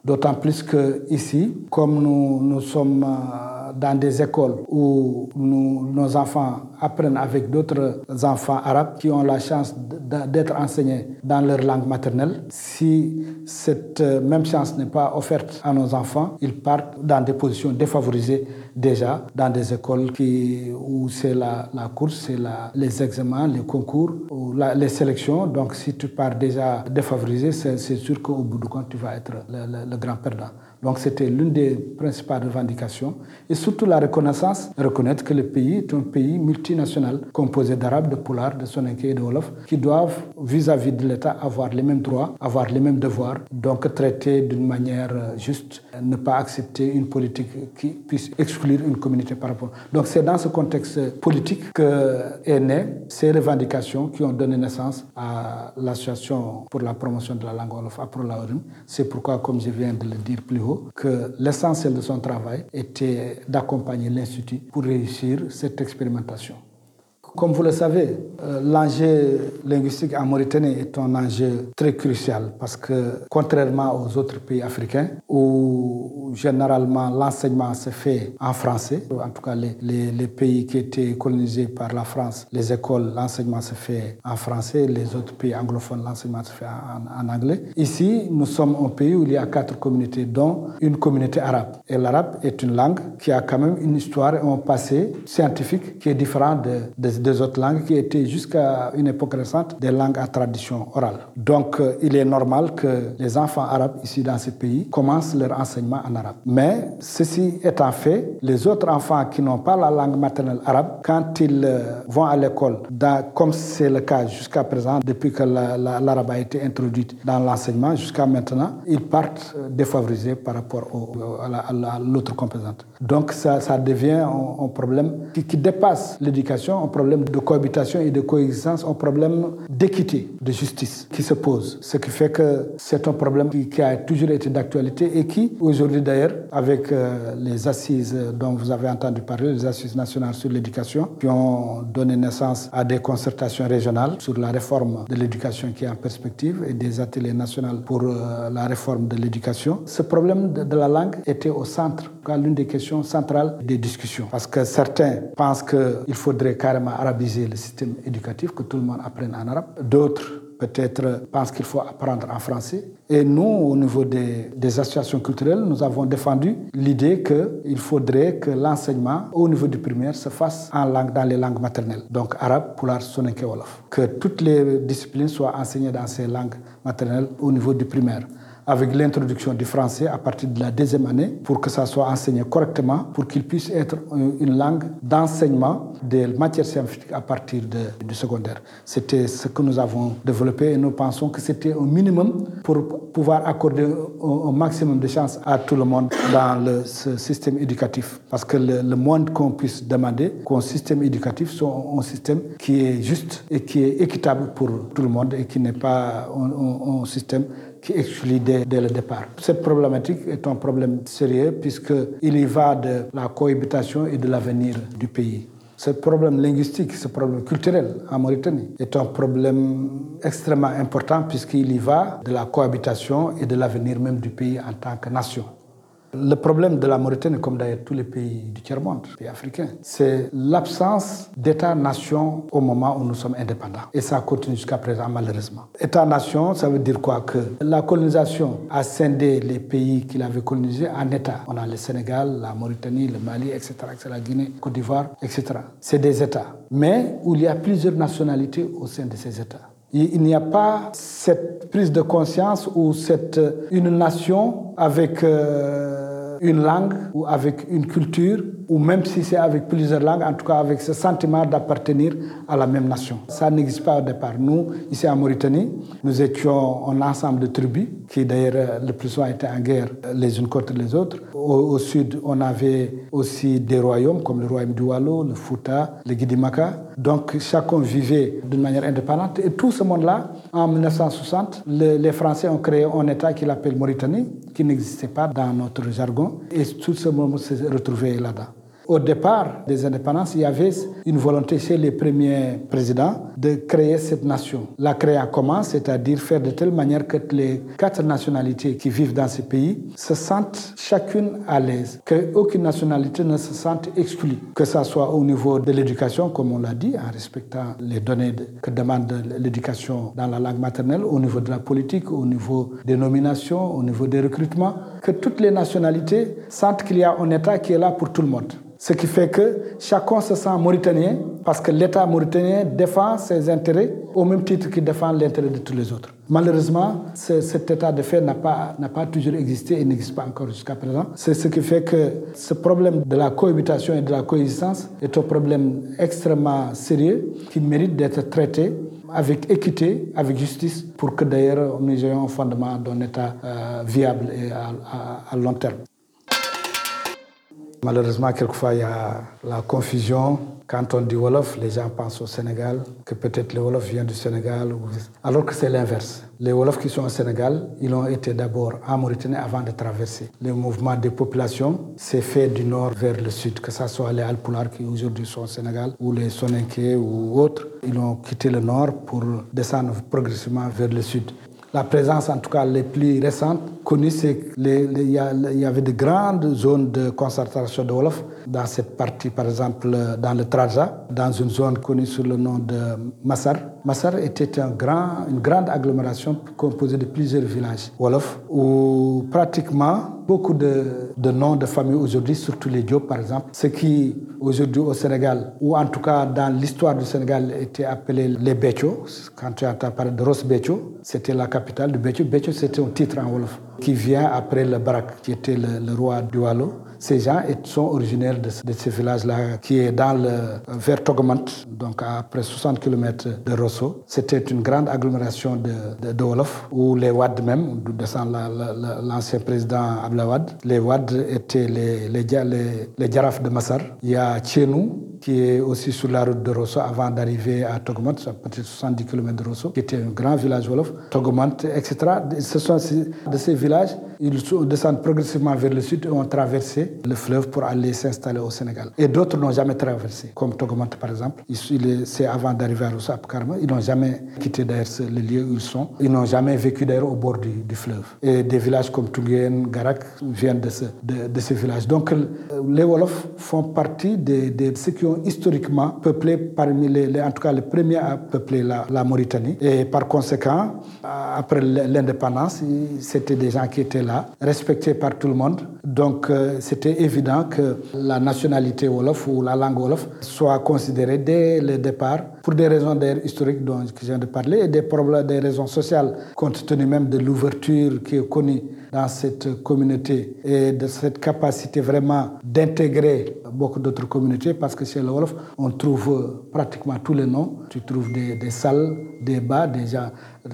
D'autant plus que ici, comme nous, nous sommes euh, dans des écoles où nos enfants apprennent avec d'autres enfants arabes qui ont la chance d'être enseignés dans leur langue maternelle, si cette euh, même chance n'est pas offerte à nos enfants, ils partent dans des positions défavorisées déjà dans des écoles qui, où c'est la, course, c'est les examens, les concours, les sélections. Donc si tu pars déjà défavorisé, c'est sûr qu'au bout du compte, tu vas être le, le grand perdant. Donc c'était l'une des principales revendications. Et surtout la reconnaissance, reconnaître que le pays est un pays multinational composé d'Arabes, de Poulard, de Soninké et de Wolof, qui doivent, vis-à-vis de l'État, avoir les mêmes droits, avoir les mêmes devoirs, donc traiter d'une manière euh, juste, ne pas accepter une politique qui puisse exclure une communauté par rapport. Donc c'est dans ce contexte politique que est né ces revendications qui ont donné naissance à l'association pour la promotion de la langue Wolof, APROLAORIM. C'est pourquoi, comme je viens de le dire plus haut, que l'essentiel de son travail était d'accompagner l'Institut pour réussir cette expérimentation. Comme vous le savez, euh, l'enjeu linguistique en Mauritanie est un enjeu très crucial parce que contrairement aux autres pays africains où généralement l'enseignement se fait en français, en tout cas les, les, pays qui étaient colonisés par la France, les écoles, l'enseignement se fait en français, les autres pays anglophones, l'enseignement se fait en, en, anglais. Ici, nous sommes un pays où il y a quatre communautés, dont une communauté arabe. Et l'arabe est une langue qui a quand même une histoire et un passé scientifique qui est différent de, de des autres langues qui étaient jusqu'à une époque récente des langues à tradition orale. Donc euh, il est normal que les enfants arabes ici dans ce pays commencent leur enseignement en arabe. Mais ceci étant fait, les autres enfants qui n'ont pas la langue maternelle arabe, quand ils euh, vont à l'école, comme c'est le cas jusqu'à présent, depuis que l'arabe a été introduite dans l'enseignement jusqu'à maintenant, ils partent euh, défavorisés par rapport au, à l'autre composante. Donc ça, devient un, problème qui dépasse l'éducation, un problème de cohabitation et de coexistence, un problème d'équité, de justice qui se pose. Ce qui fait que c'est un problème qui, a toujours été d'actualité et qui, aujourd'hui d'ailleurs, avec euh, les assises dont vous avez entendu parler, les assises nationales sur l'éducation, qui ont donné naissance à des concertations régionales sur la réforme de l'éducation qui est en perspective et des ateliers nationaux pour euh, la réforme de l'éducation. Ce problème de, de la langue était au centre, l'une des questions centrales des discussions. Parce que certains pensent qu'il faudrait carrément arabiser le système éducatif, que tout le monde apprenne en arabe. D'autres peut-être pensent qu'il faut apprendre en français. Et nous, au niveau des, associations culturelles, nous avons défendu l'idée qu'il faudrait que l'enseignement au niveau du primaire se fasse dans les langues maternelles, donc arabe, poulard, soninké, wolof. Que toutes les disciplines soient enseignées dans ces langues maternelles au niveau du primaire avec l'introduction du français à partir de la deuxième année pour que ça soit enseigné correctement, pour qu'il puisse être une langue d'enseignement des matières scientifiques à partir de, du secondaire. C'était ce que nous avons développé et nous pensons que c'était un minimum pour pouvoir accorder un, maximum de chance à tout le monde dans le, ce système éducatif. Parce que le, moins qu'on puisse demander qu'un système éducatif soit un, un, système qui est juste et qui est équitable pour tout le monde et qui n'est pas un système qui exclut dès, dès, le départ. Cette problématique est un problème sérieux puisqu'il y va de la cohabitation et de l'avenir du pays. Ce problème linguistique, ce problème culturel en Mauritanie est un problème extrêmement important puisqu'il y va de la cohabitation et de l'avenir même du pays en tant que nation. Le problème de la Mauritanie, comme d'ailleurs tous les pays du tiers-monde, pays africains, c'est l'absence d'État-nation au moment où nous sommes indépendants. Et ça continue jusqu'à présent, malheureusement. État-nation, ça veut dire quoi? Que la colonisation a scindé les pays qu'il avait colonisés en États. On a le Sénégal, la Mauritanie, le Mali, etc., etc., la Guinée, Côte d'Ivoire, etc. C'est des États. Mais où il y a plusieurs nationalités au sein de ces États. Il n'y a pas cette prise de conscience ou cette, une nation avec euh, une langue ou avec une culture ou même si c'est avec plusieurs langues, en tout cas avec ce sentiment d'appartenir à la même nation. Ça n'existe pas au départ. Nous, ici en Mauritanie, nous étions un ensemble de tribus qui d'ailleurs le plus souvent étaient en guerre les unes contre les autres. Au, sud, on avait aussi des royaumes comme le royaume du Wallo, le Fouta, le Guidimaka. Donc chacun vivait d'une manière indépendante. Et tout ce monde-là, en 1960, le, les Français ont créé un État qu'ils appellent Mauritanie, qui n'existait pas dans notre jargon. Et tout ce monde s'est retrouvé là-dedans. Au départ des indépendances, il y avait une volonté chez les premiers présidents de créer cette nation. La créer en comment C'est-à-dire faire de telle manière que les quatre nationalités qui vivent dans ces pays se sentent chacune à l'aise, qu'aucune nationalité ne se sente exclue, que ce soit au niveau de l'éducation, comme on l'a dit, en respectant les données que demande l'éducation dans la langue maternelle, au niveau de la politique, au niveau des nominations, au niveau des recrutements, que toutes les nationalités sentent qu'il y a un État qui est là pour tout le monde. Ce qui fait que chacun se sent mauritanien parce que l'État mauritanien défend ses intérêts au même titre qu'il défend l'intérêt de tous les autres. Malheureusement, cet état de fait n'a pas, pas toujours existé et n'existe pas encore jusqu'à présent. C'est ce qui fait que ce problème de la cohabitation et de la coexistence est un problème extrêmement sérieux qui mérite d'être traité avec équité, avec justice, pour que d'ailleurs nous ayons un fondement d'un État euh, viable et à, long terme. Malheureusement, quelquefois, il y a la confusion. Quand on dit Wolof, les gens pensent au Sénégal, que peut-être le Wolof vient du Sénégal, alors que c'est l'inverse. Les Wolofs qui sont au Sénégal, ils ont été d'abord en Mauritanie avant de traverser. Le mouvement des populations s'est fait du nord vers le sud, que ce soit les Alpulaar qui aujourd'hui sont au Sénégal, ou les Soninké ou autres. Ils ont quitté le nord pour descendre progressivement vers le sud. La présence, en tout cas, les plus récentes connues, c'est qu'il y, avait de grandes zones de concentration de Wolof dans cette partie, par exemple, dans le Traja, dans une zone connue sous le nom de Massar. Massar était un grand, une grande agglomération composée de plusieurs villages Wolof, où pratiquement beaucoup de, noms de familles aujourd'hui, surtout les Diop par exemple, ce qui aujourd'hui au Sénégal, ou en tout cas dans l'histoire du Sénégal, était appelé les Bécho. Quand tu entends parler de Ross Bécho, c'était la capitale de Bécho. Bécho, c'était un titre en Wolof qui vient après le Barak, qui était le, roi du Wallo. Ces gens sont originaires de, de ce village-là, qui est dans le, vers Togomant, donc à près 60 km de Rosso. C'était une grande agglomération de, de, de, Wolof, où les Wad même, d'où descend l'ancien président Ablawad, les Wad étaient les, les, Djaraf de Massar. Il y a Tchenou, qui est aussi sur la route de Rosso avant d'arriver à Togomant, peut-être 70 km de Rosso, qui était un grand village Wolof, Togomant, etc. Ce sont de ces villages, realize ils descendent progressivement vers le sud et ont traversé le fleuve pour aller s'installer au Sénégal. Et d'autres n'ont jamais traversé, comme Togomant par exemple. C'est avant d'arriver à Rosso, à Pukarma. Ils n'ont jamais quitté d'ailleurs le lieu où ils sont. Ils n'ont jamais vécu d'ailleurs au bord du, fleuve. Et des villages comme Tungen, Garak viennent de, ce, de, ces villages. Donc les Wolofs font partie de, ceux qui ont historiquement peuplé parmi les, en tout cas les premiers à peupler la, la Mauritanie. Et par conséquent, après l'indépendance, c'était des gens qui étaient là, respectés par tout le monde. Donc euh, c'était évident que la nationalité Wolof ou la langue Wolof soit considérée dès le départ pour des raisons historiques dont je viens de parler et des problèmes, des raisons sociales, compte tenu même de l'ouverture qui est connue dans cette communauté et de cette capacité vraiment d'intégrer beaucoup d'autres communautés parce que chez le Wolof, on trouve pratiquement tous les noms. Tu trouves des, des salles, des bas, des gens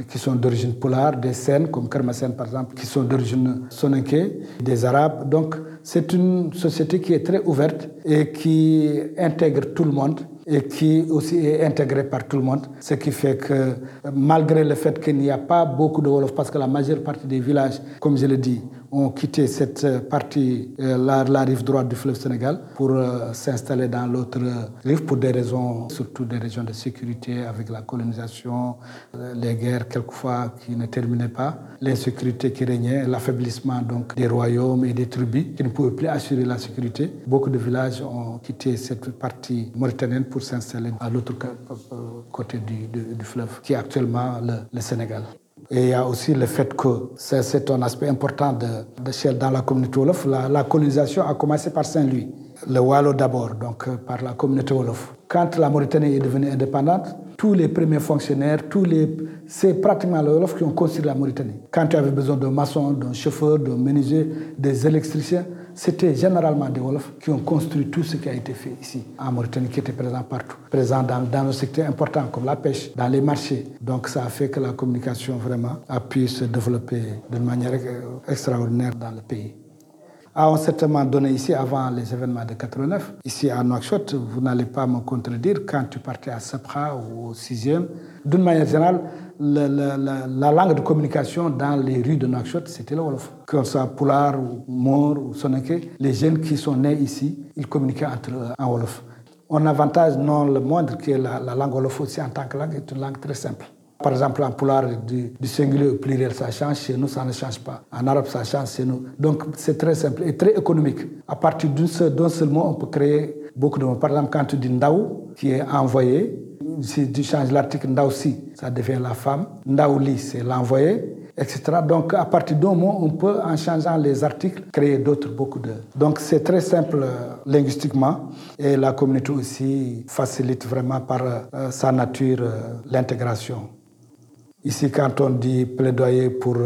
qui sont d'origine polaire, des scènes comme Kermasen par exemple, qui sont d'origine soninké, des arabes. Donc c'est une société qui est très ouverte et qui intègre tout le monde et qui aussi est intégré par tout le monde. Ce qui fait que malgré le fait qu'il n'y a pas beaucoup de Wolof, parce que la majeure partie des villages, comme je l'ai dit, ont quitté cette partie, la, rive droite du fleuve Sénégal, pour s'installer dans l'autre rive pour des raisons, surtout des raisons de sécurité avec la colonisation, les guerres quelquefois qui ne terminaient pas, l'insécurité qui régnait, l'affaiblissement donc des royaumes et des tribus qui ne pouvaient plus assurer la sécurité. Beaucoup de villages ont quitté cette partie mauritanienne pour s'installer à l'autre côté du, fleuve, qui est actuellement le, Sénégal. Et il y a aussi le fait que c'est un aspect important de, de dans la communauté Wolof. La, la colonisation a commencé par Saint-Louis, le Wallo d'abord, donc euh, par la communauté Wolof. Quand la Mauritanie est devenue indépendante, tous les premiers fonctionnaires, tous les, c'est pratiquement les Wolof qui ont construit la Mauritanie. Quand tu avais besoin d'un maçon, d'un chauffeur, d'un menuisier, des électriciens, c'était généralement des Wolofs qui ont construit tout ce qui a été fait ici en Mauritanie, qui était présent partout, présent dans, dans nos secteurs importants comme la pêche, dans les marchés. Donc ça a fait que la communication vraiment a pu se développer d'une manière extraordinaire dans le pays. À un certain donné, ici, avant les événements de 89, ici à Nouakchott, vous n'allez pas me contredire, quand tu partais à Sapra ou au 6e, d'une manière générale, la, langue de communication dans les rues de Nouakchott, c'était le Wolof. Que ce soit Poulard ou Mor ou Soneke, les jeunes qui sont nés ici, ils communiquaient entre en Wolof. Un avantage non le moindre que la, langue Wolof aussi en tant que langue est une langue très simple. Par exemple, en poulard, du, singulier au pluriel, ça change. Chez nous, ça ne change pas. En arabe, ça change chez nous. Donc, c'est très simple et très économique. À partir d'un seul, mot, on peut créer beaucoup de mots. Par exemple, quand tu dis Ndaou, qui est envoyé, si tu changes l'article Ndaoussi, ça devient la femme. Ndaouli, c'est l'envoyé, etc. Donc, à partir d'un mot, on peut, en changeant les articles, créer d'autres, beaucoup de. Donc, c'est très simple euh, linguistiquement. Et la communauté aussi facilite vraiment par euh, sa nature euh, l'intégration. Ici, quand on dit plaidoyer pour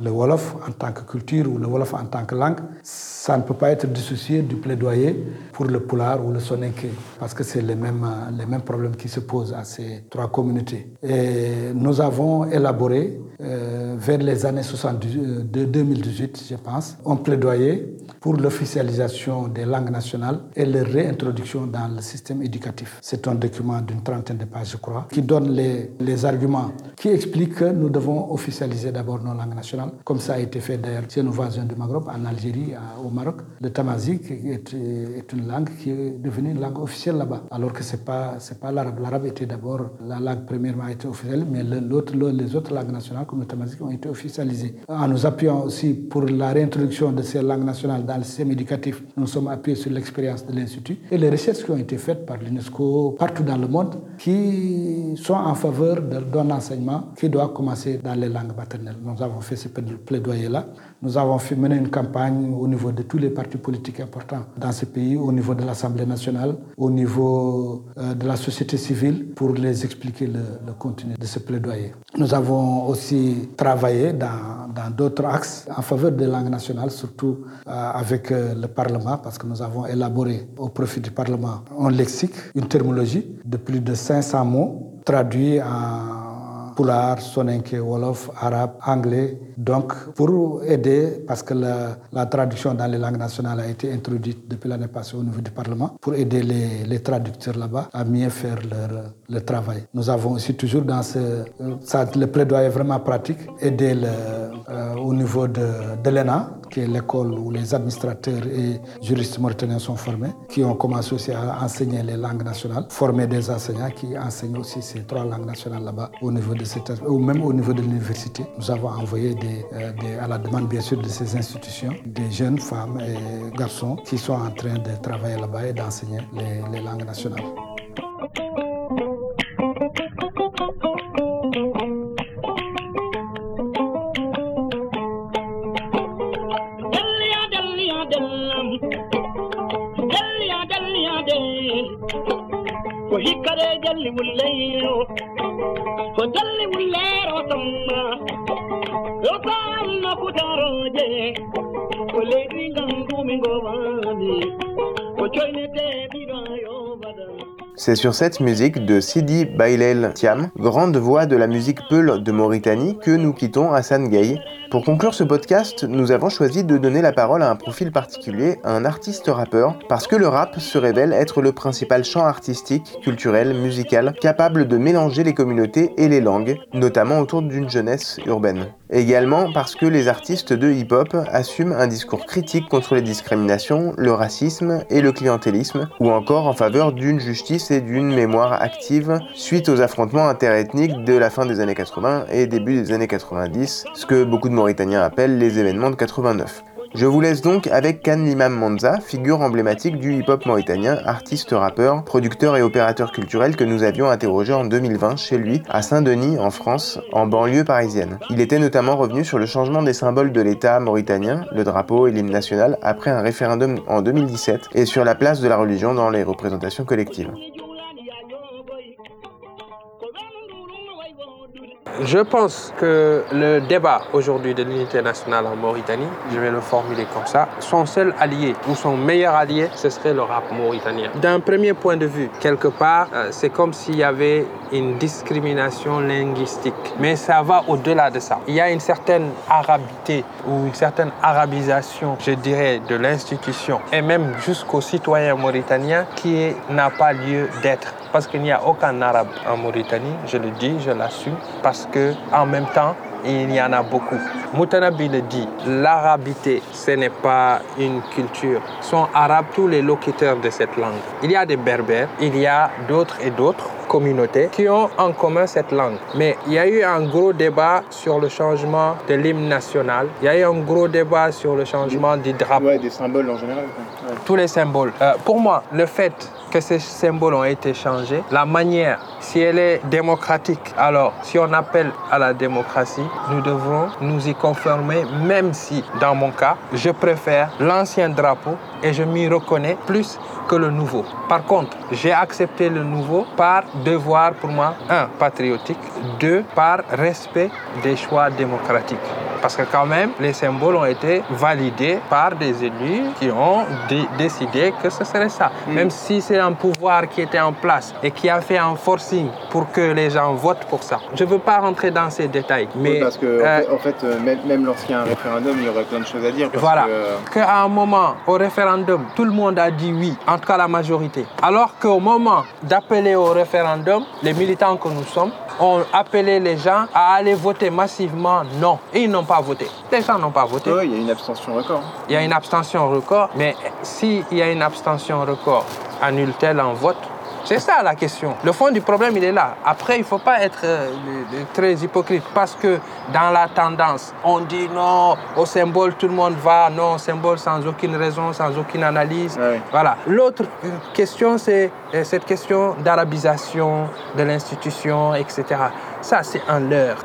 le Wolof en tant que culture ou le Wolof en tant que langue, ça ne peut pas être dissocié du plaidoyer pour le Poulard ou le Soninké, parce que c'est les mêmes, euh, les mêmes problèmes qui se posent à ces trois communautés. Et nous avons élaboré, euh, vers les années 70, de 2018, je pense, un plaidoyer pour l'officialisation des langues nationales et leur réintroduction dans le système éducatif. C'est un document d'une trentaine de pages, je crois, qui donne les, les arguments, qui explique que nous devons officialiser d'abord nos langues nationales, comme ça a été fait d'ailleurs chez nos voisins du Maghreb, en Algérie, au Maroc. Le tamazique est, une langue qui est devenue une langue officielle là-bas, alors que ce n'est pas, pas l'arabe. L'arabe était d'abord la langue premièrement été officielle, mais les autres langues nationales, comme le tamazique, ont été officialisées. En nous appuyant aussi pour la réintroduction de ces langues nationales dans le système éducatif, nous sommes appuyés sur l'expérience de l'Institut et les recherches qui ont été faites par l'UNESCO partout dans le monde qui sont en faveur d'un enseignement qui doit commencer dans les langues maternelles. Nous avons fait ce plaidoyer-là. Nous avons fait mené une campagne au niveau de tous les partis politiques importants dans ce pays, au niveau de l'Assemblée nationale, au niveau euh, de la société civile, pour les expliquer le, contenu de ce plaidoyer. Nous avons aussi travaillé dans d'autres axes en faveur des langues nationales, surtout euh, avec euh, le Parlement, parce que nous avons élaboré au profit du Parlement un lexique, une thermologie de plus de 500 mots traduits en Poulard, Soninke, Wolof, Arabe, Anglais. Donc, pour aider, parce que la, traduction dans les langues nationales a été introduite depuis l'année passée au niveau du Parlement, pour aider les, traducteurs là-bas à mieux faire leur, travail. Nous avons aussi toujours dans ce, ça, le plaidoyer vraiment pratique, aider euh, au niveau de l'ENA, qui l'école où les administrateurs et juristes mauritaniens sont formés, qui ont commencé aussi à enseigner les langues nationales, former des enseignants qui enseignent aussi ces trois langues nationales là-bas au niveau de cette, ou même au niveau de l'université. Nous avons envoyé des, euh, à la demande bien sûr de ces institutions des jeunes femmes et garçons qui sont en train de travailler là-bas et d'enseigner les langues nationales. C'est sur cette musique de Sidi Bailel Thiam, grande voix de la musique Peul de Mauritanie, que nous quittons Hassan Gay Pour conclure ce podcast, nous avons choisi de donner la parole à un profil particulier, un artiste rappeur, parce que le rap se révèle être le principal champ artistique, culturel, musical, capable de mélanger les communautés et les langues, notamment autour d'une jeunesse urbaine. Également parce que les artistes de hip-hop assument un discours critique contre les discriminations, le racisme et le clientélisme, ou encore en faveur d'une justice et d'une mémoire active suite aux affrontements interethniques de la fin des années 80 et début des années 90, ce que beaucoup de Mauritaniens appellent les événements de 89. Je vous laisse donc avec Khan Limam Manza, figure emblématique du hip-hop mauritanien, artiste rappeur, producteur et opérateur culturel que nous avions interrogé en 2020 chez lui, à Saint-Denis, en France, en banlieue parisienne. Il était notamment revenu sur le changement des symboles de l'État mauritanien, le drapeau et l'hymne national, après un référendum en 2017, et sur la place de la religion dans les représentations collectives. Je pense que le débat aujourd'hui de l'unité nationale en Mauritanie, je vais le formuler comme ça, son seul allié ou son meilleur allié, ce serait le rap mauritanien. D'un premier point de vue, quelque part, euh, c'est comme s'il y avait une discrimination linguistique. Mais ça va au-delà de ça. Il y a une certaine arabité ou une certaine arabisation, je dirais, de l'institution et même jusqu'aux citoyens mauritaniens qui n'a pas lieu d'être parce qu'il n'y a aucun arabe en Mauritanie, je le dis, je l'assume, parce que en même temps, il y en a beaucoup. Moutanabi le dit, l'arabité, ce n'est pas une culture. Sont arabes tous les locuteurs de cette langue. Il y a des berbères, il y a d'autres et d'autres communautés qui ont en commun cette langue. Mais il y a eu un gros débat sur le changement de l'hymne national. Il y a eu un gros débat sur le changement du drapeau. Ouais, des symboles en général. Tous les symboles. Euh, pour moi, le fait que ces symboles ont été changés, la manière, si elle est démocratique, alors si on appelle à la démocratie, nous devons nous y conformer, même si, dans mon cas, je préfère l'ancien drapeau et je m'y reconnais plus que le nouveau. Par contre, j'ai accepté le nouveau par devoir pour moi, un, patriotique, deux, par respect des choix démocratiques. Parce que quand même, les symboles ont été validés par des élus qui ont décidé que ce serait ça. Mm. Même si c'est un pouvoir qui était en place et qui a fait un forcing pour que les gens votent pour ça. Je ne veux pas rentrer dans ces détails. Mais, parce que, en fait, euh, même, lorsqu'il y a un référendum, il y aurait plein de choses à dire. voilà. Qu'à un moment, au référendum, tout le monde a dit oui, en tout cas la majorité. Alors qu'au moment d'appeler au référendum, les militants que nous sommes ont appelé les gens à aller voter massivement non. Et ils n'ont pas voté. Les gens n'ont pas voté. Oui, il y a une abstention record. Il y a une abstention record, mais s'il y a une abstention record, annule-t-elle un vote? C'est ça la question. Le fond du problème, il est là. Après, il ne faut pas être euh, très hypocrite parce que dans la tendance, on dit non, au symbole, tout le monde va, non, au symbole sans aucune raison, sans aucune analyse. Voilà. L'autre euh, question, c'est euh, cette question d'arabisation de l'institution, etc. Ça, c'est un leurre.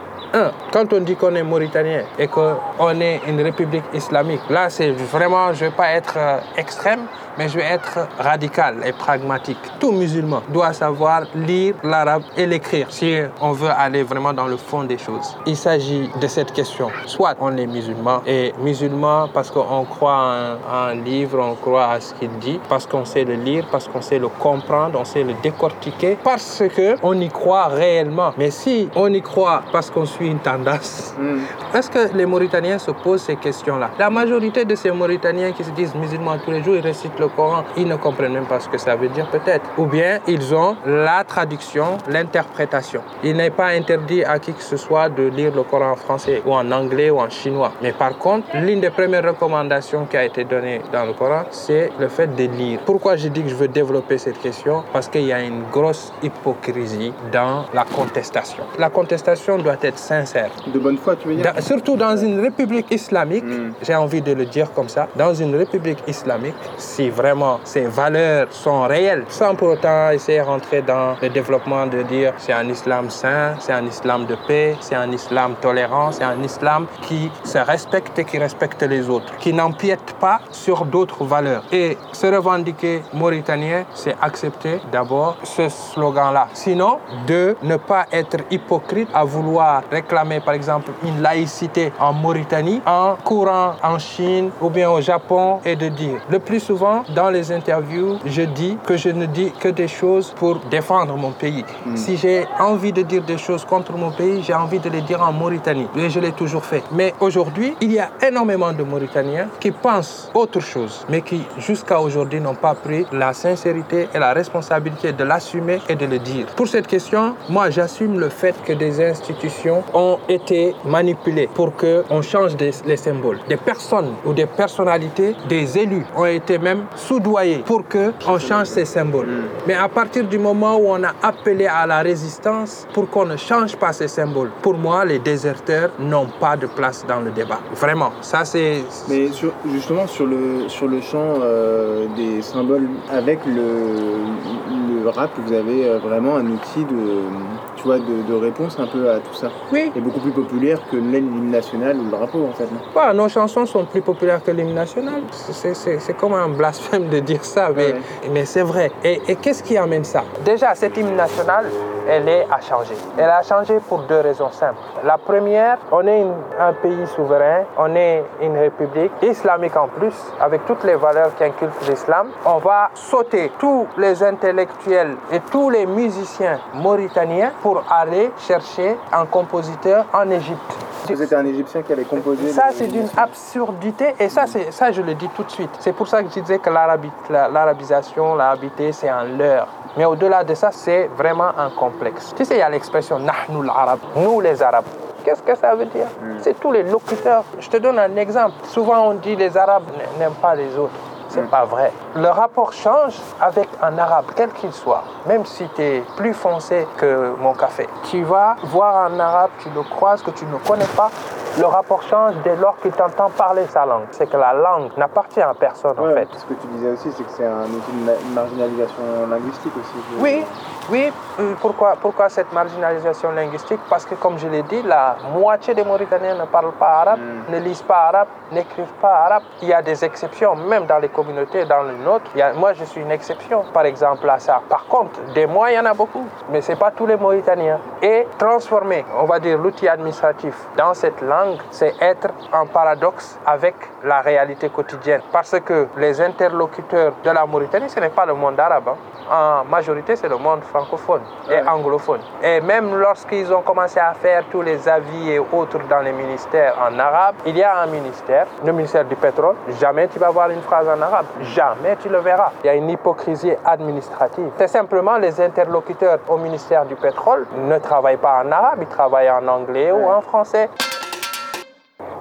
Quand on dit qu'on est mauritanien et qu'on est une république islamique, là, c'est vraiment, je ne vais pas être extrême, mais je vais être radical et pragmatique. Tout musulman doit savoir lire l'arabe et l'écrire si on veut aller vraiment dans le fond des choses. Il s'agit de cette question. Soit on est musulman et musulman parce qu'on croit en un livre, on croit à ce qu'il dit, parce qu'on sait le lire, parce qu'on sait le comprendre, on sait le décortiquer, parce qu'on y croit réellement. Mais si on y croit parce qu'on une tendance, hmm. est-ce que les Mauritaniens se posent ces questions-là? La majorité de ces Mauritaniens qui se disent musulmans tous les jours, ils récitent le Coran, ils ne comprennent même pas ce que ça veut dire peut-être. Ou bien ils ont la traduction, l'interprétation. Il n'est pas interdit à qui que ce soit de lire le Coran en français ou en anglais ou en chinois. Mais par contre, l'une des premières recommandations qui a été donnée dans le Coran, c'est le fait de lire. Pourquoi je dis que je veux développer cette question? Parce qu'il y a une grosse hypocrisie dans la contestation. La contestation doit être sincère. De bonne foi, tu veux dire Surtout dans une république islamique, hmm. j'ai envie de le dire comme ça, dans une république islamique, si vraiment ces valeurs sont réelles, sans pour autant essayer de rentrer dans le développement de dire c'est un islam saint, c'est un islam de paix, c'est un islam tolérant, c'est un islam qui se respecte et qui respecte les autres, qui n'empiète pas sur d'autres valeurs. Et se revendiquer mauritanien, c'est accepter d'abord ce slogan-là. Sinon, de ne pas être hypocrite à vouloir réclamer par exemple une laïcité en Mauritanie en courant en Chine ou bien au Japon et de dire. Le plus souvent, dans les interviews, je dis que je ne dis que des choses pour défendre mon pays. Hmm. Si j'ai envie de dire des choses contre mon pays, j'ai envie de les dire en Mauritanie. Et je l'ai toujours fait. Mais aujourd'hui, il y a énormément de Mauritaniens qui pensent autre chose, mais qui jusqu'à aujourd'hui n'ont pas pris la sincérité et la responsabilité de l'assumer et de le dire. Pour cette question, moi j'assume le fait que des institutions ont été manipulées pour qu'on change les symboles. Des personnes ou des personnalités, des élus ont été même soudoyés pour qu'on change ces symboles. Mais à partir du moment où on a appelé à la résistance pour qu'on ne change pas ces symboles, pour moi, les déserteurs n'ont pas de place dans le débat. Vraiment, ça c'est... Mais justement, sur le, sur le champ euh, des symboles, avec le, le rap, vous avez euh, vraiment un outil de vois, de, réponse un peu à tout ça. Oui. Et beaucoup plus populaire que l'hymne national ou le drapeau, en fait. Non? Nos chansons sont plus populaires que l'hymne national. C'est comme un blasphème de dire ça, mais, mais c'est vrai. Et, et qu'est-ce qui amène ça? Déjà, cette hymne national, elle est à changer. Elle a changé pour deux raisons simples. La première, on est un pays souverain, on est une république islamique en plus, avec toutes les valeurs qui inculquent l'islam. On va sauter tous les intellectuels et tous les musiciens mauritaniens pour aller chercher un compositeur en Égypte. C'était un Égyptien qui avait composé. Ça, c'est d'une absurdité. Et ça, ça, je le dis tout de suite. C'est pour ça que je disais que l'arabisation, l'arabité, c'est un leurre. Mais au-delà de ça, c'est vraiment un complexe. Tu sais, il y a l'expression Nahnu l'Arab, nous les Arabes. Qu'est-ce que ça veut dire? Hmm. C'est tous les locuteurs. Je te donne un exemple. Souvent, on dit les Arabes n'aiment pas les autres. C'est pas vrai. Le rapport change avec un arabe, quel qu'il soit, même si tu es plus foncé que mon café. Tu vas voir un arabe, tu le croises, que tu ne connais pas, le rapport change dès lors qu'il t'entend parler sa langue. C'est que la langue n'appartient à personne en fait. Ce que tu disais aussi, c'est que c'est un outil de marginalisation linguistique aussi. Oui, oui. Euh, pourquoi, pourquoi cette marginalisation linguistique? Parce que comme je l'ai dit, la moitié des Mauritaniens ne parlent pas arabe, hmm. ne lisent pas arabe, n'écrivent pas arabe. Il y a des exceptions, même dans les communautés, dans les nôtres. moi, je suis une exception, par exemple, à ça. Par contre, des mois, il y en a beaucoup, mais ce n'est pas tous les Mauritaniens. Et transformer, on va dire, l'outil administratif dans cette langue, c'est être en paradoxe avec la réalité quotidienne. Parce que les interlocuteurs de la Mauritanie, ce n'est pas le monde arabe. Hein. En majorité, c'est le monde francophone et anglophone. Et même lorsqu'ils ont commencé à faire tous les avis et autres dans les ministères en arabe, il y a un ministère, le ministère du pétrole. Jamais tu vas voir une phrase en arabe. Jamais tu le verras. Il y a une hypocrisie administrative. C'est simplement les interlocuteurs au ministère du pétrole ne travaillent pas en arabe, ils travaillent en anglais ou en français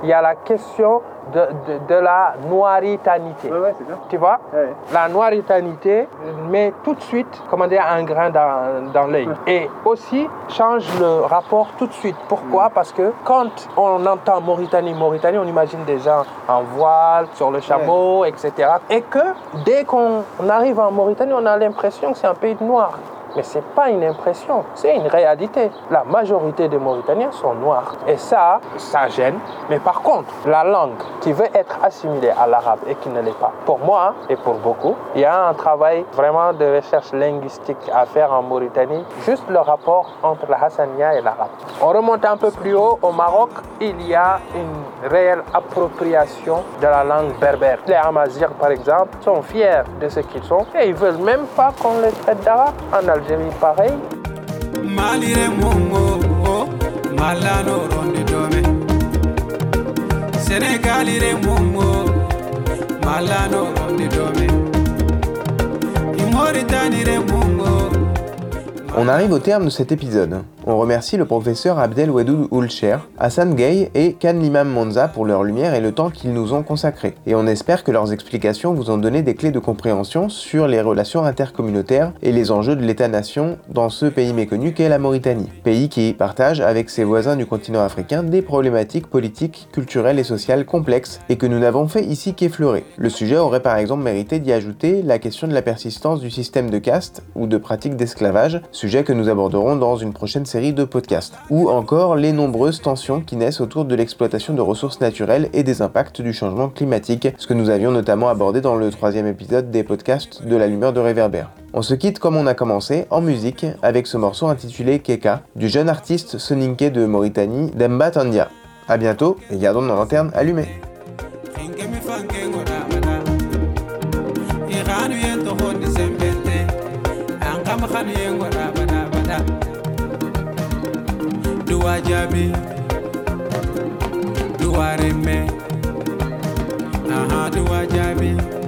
il y a la question de, de, la noiritanité. tu vois? La noiritanité met tout de suite comment dire, un grain dans, dans l'œil. Et aussi change le rapport tout de suite. Pourquoi? Mm. Parce que quand on entend Mauritanie, Mauritanie, on imagine des gens en voile, sur le chameau, etc. Et que dès qu'on arrive en Mauritanie, on a l'impression que c'est un pays de noirs. Mais ce n'est pas une impression, c'est une réalité. La majorité des Mauritaniens sont noirs. Et ça, ça gêne. Mais par contre, la langue qui veut être assimilée à l'arabe et qui ne l'est pas, pour moi et pour beaucoup, il y a un travail vraiment de recherche linguistique à faire en Mauritanie, juste le rapport entre la Hassania et l'arabe. On remonte un peu plus haut, au Maroc, il y a une réelle appropriation de la langue berbère. Les Amazirs, par exemple, sont fiers de ce qu'ils sont et ils veulent même pas qu'on les traite d'arabe en Algérie j'ai pareil. Malire mongo, malano ronde dome. Sénégalire mongo, malano ronde dome. Mauritanie mongo. On arrive au terme de cet épisode. On remercie le professeur Abdel Wadoud Oulcher, Hassan Gay et Khan Limam Monza pour leur lumière et le temps qu'ils nous ont consacré. Et on espère que leurs explications vous ont donné des clés de compréhension sur les relations intercommunautaires et les enjeux de l'État-nation dans ce pays méconnu qu'est la Mauritanie. Pays qui partage avec ses voisins du continent africain des problématiques politiques, culturelles et sociales complexes et que nous n'avons fait ici qu'effleurer. Le sujet aurait par exemple mérité d'y ajouter la question de la persistance du système de caste ou de pratiques d'esclavage, sujet que nous aborderons dans une prochaine de podcasts, ou encore les nombreuses tensions qui naissent autour de l'exploitation de ressources naturelles et des impacts du changement climatique, ce que nous avions notamment abordé dans le troisième épisode des podcasts de la lumière de réverbère. On se quitte comme on a commencé, en musique, avec ce morceau intitulé Keka, du jeune artiste soninké de Mauritanie, Demba Tandia. A bientôt, et gardons nos lanternes allumées. Louwa Jabi, Louwa Reme, Aha Louwa Jabi.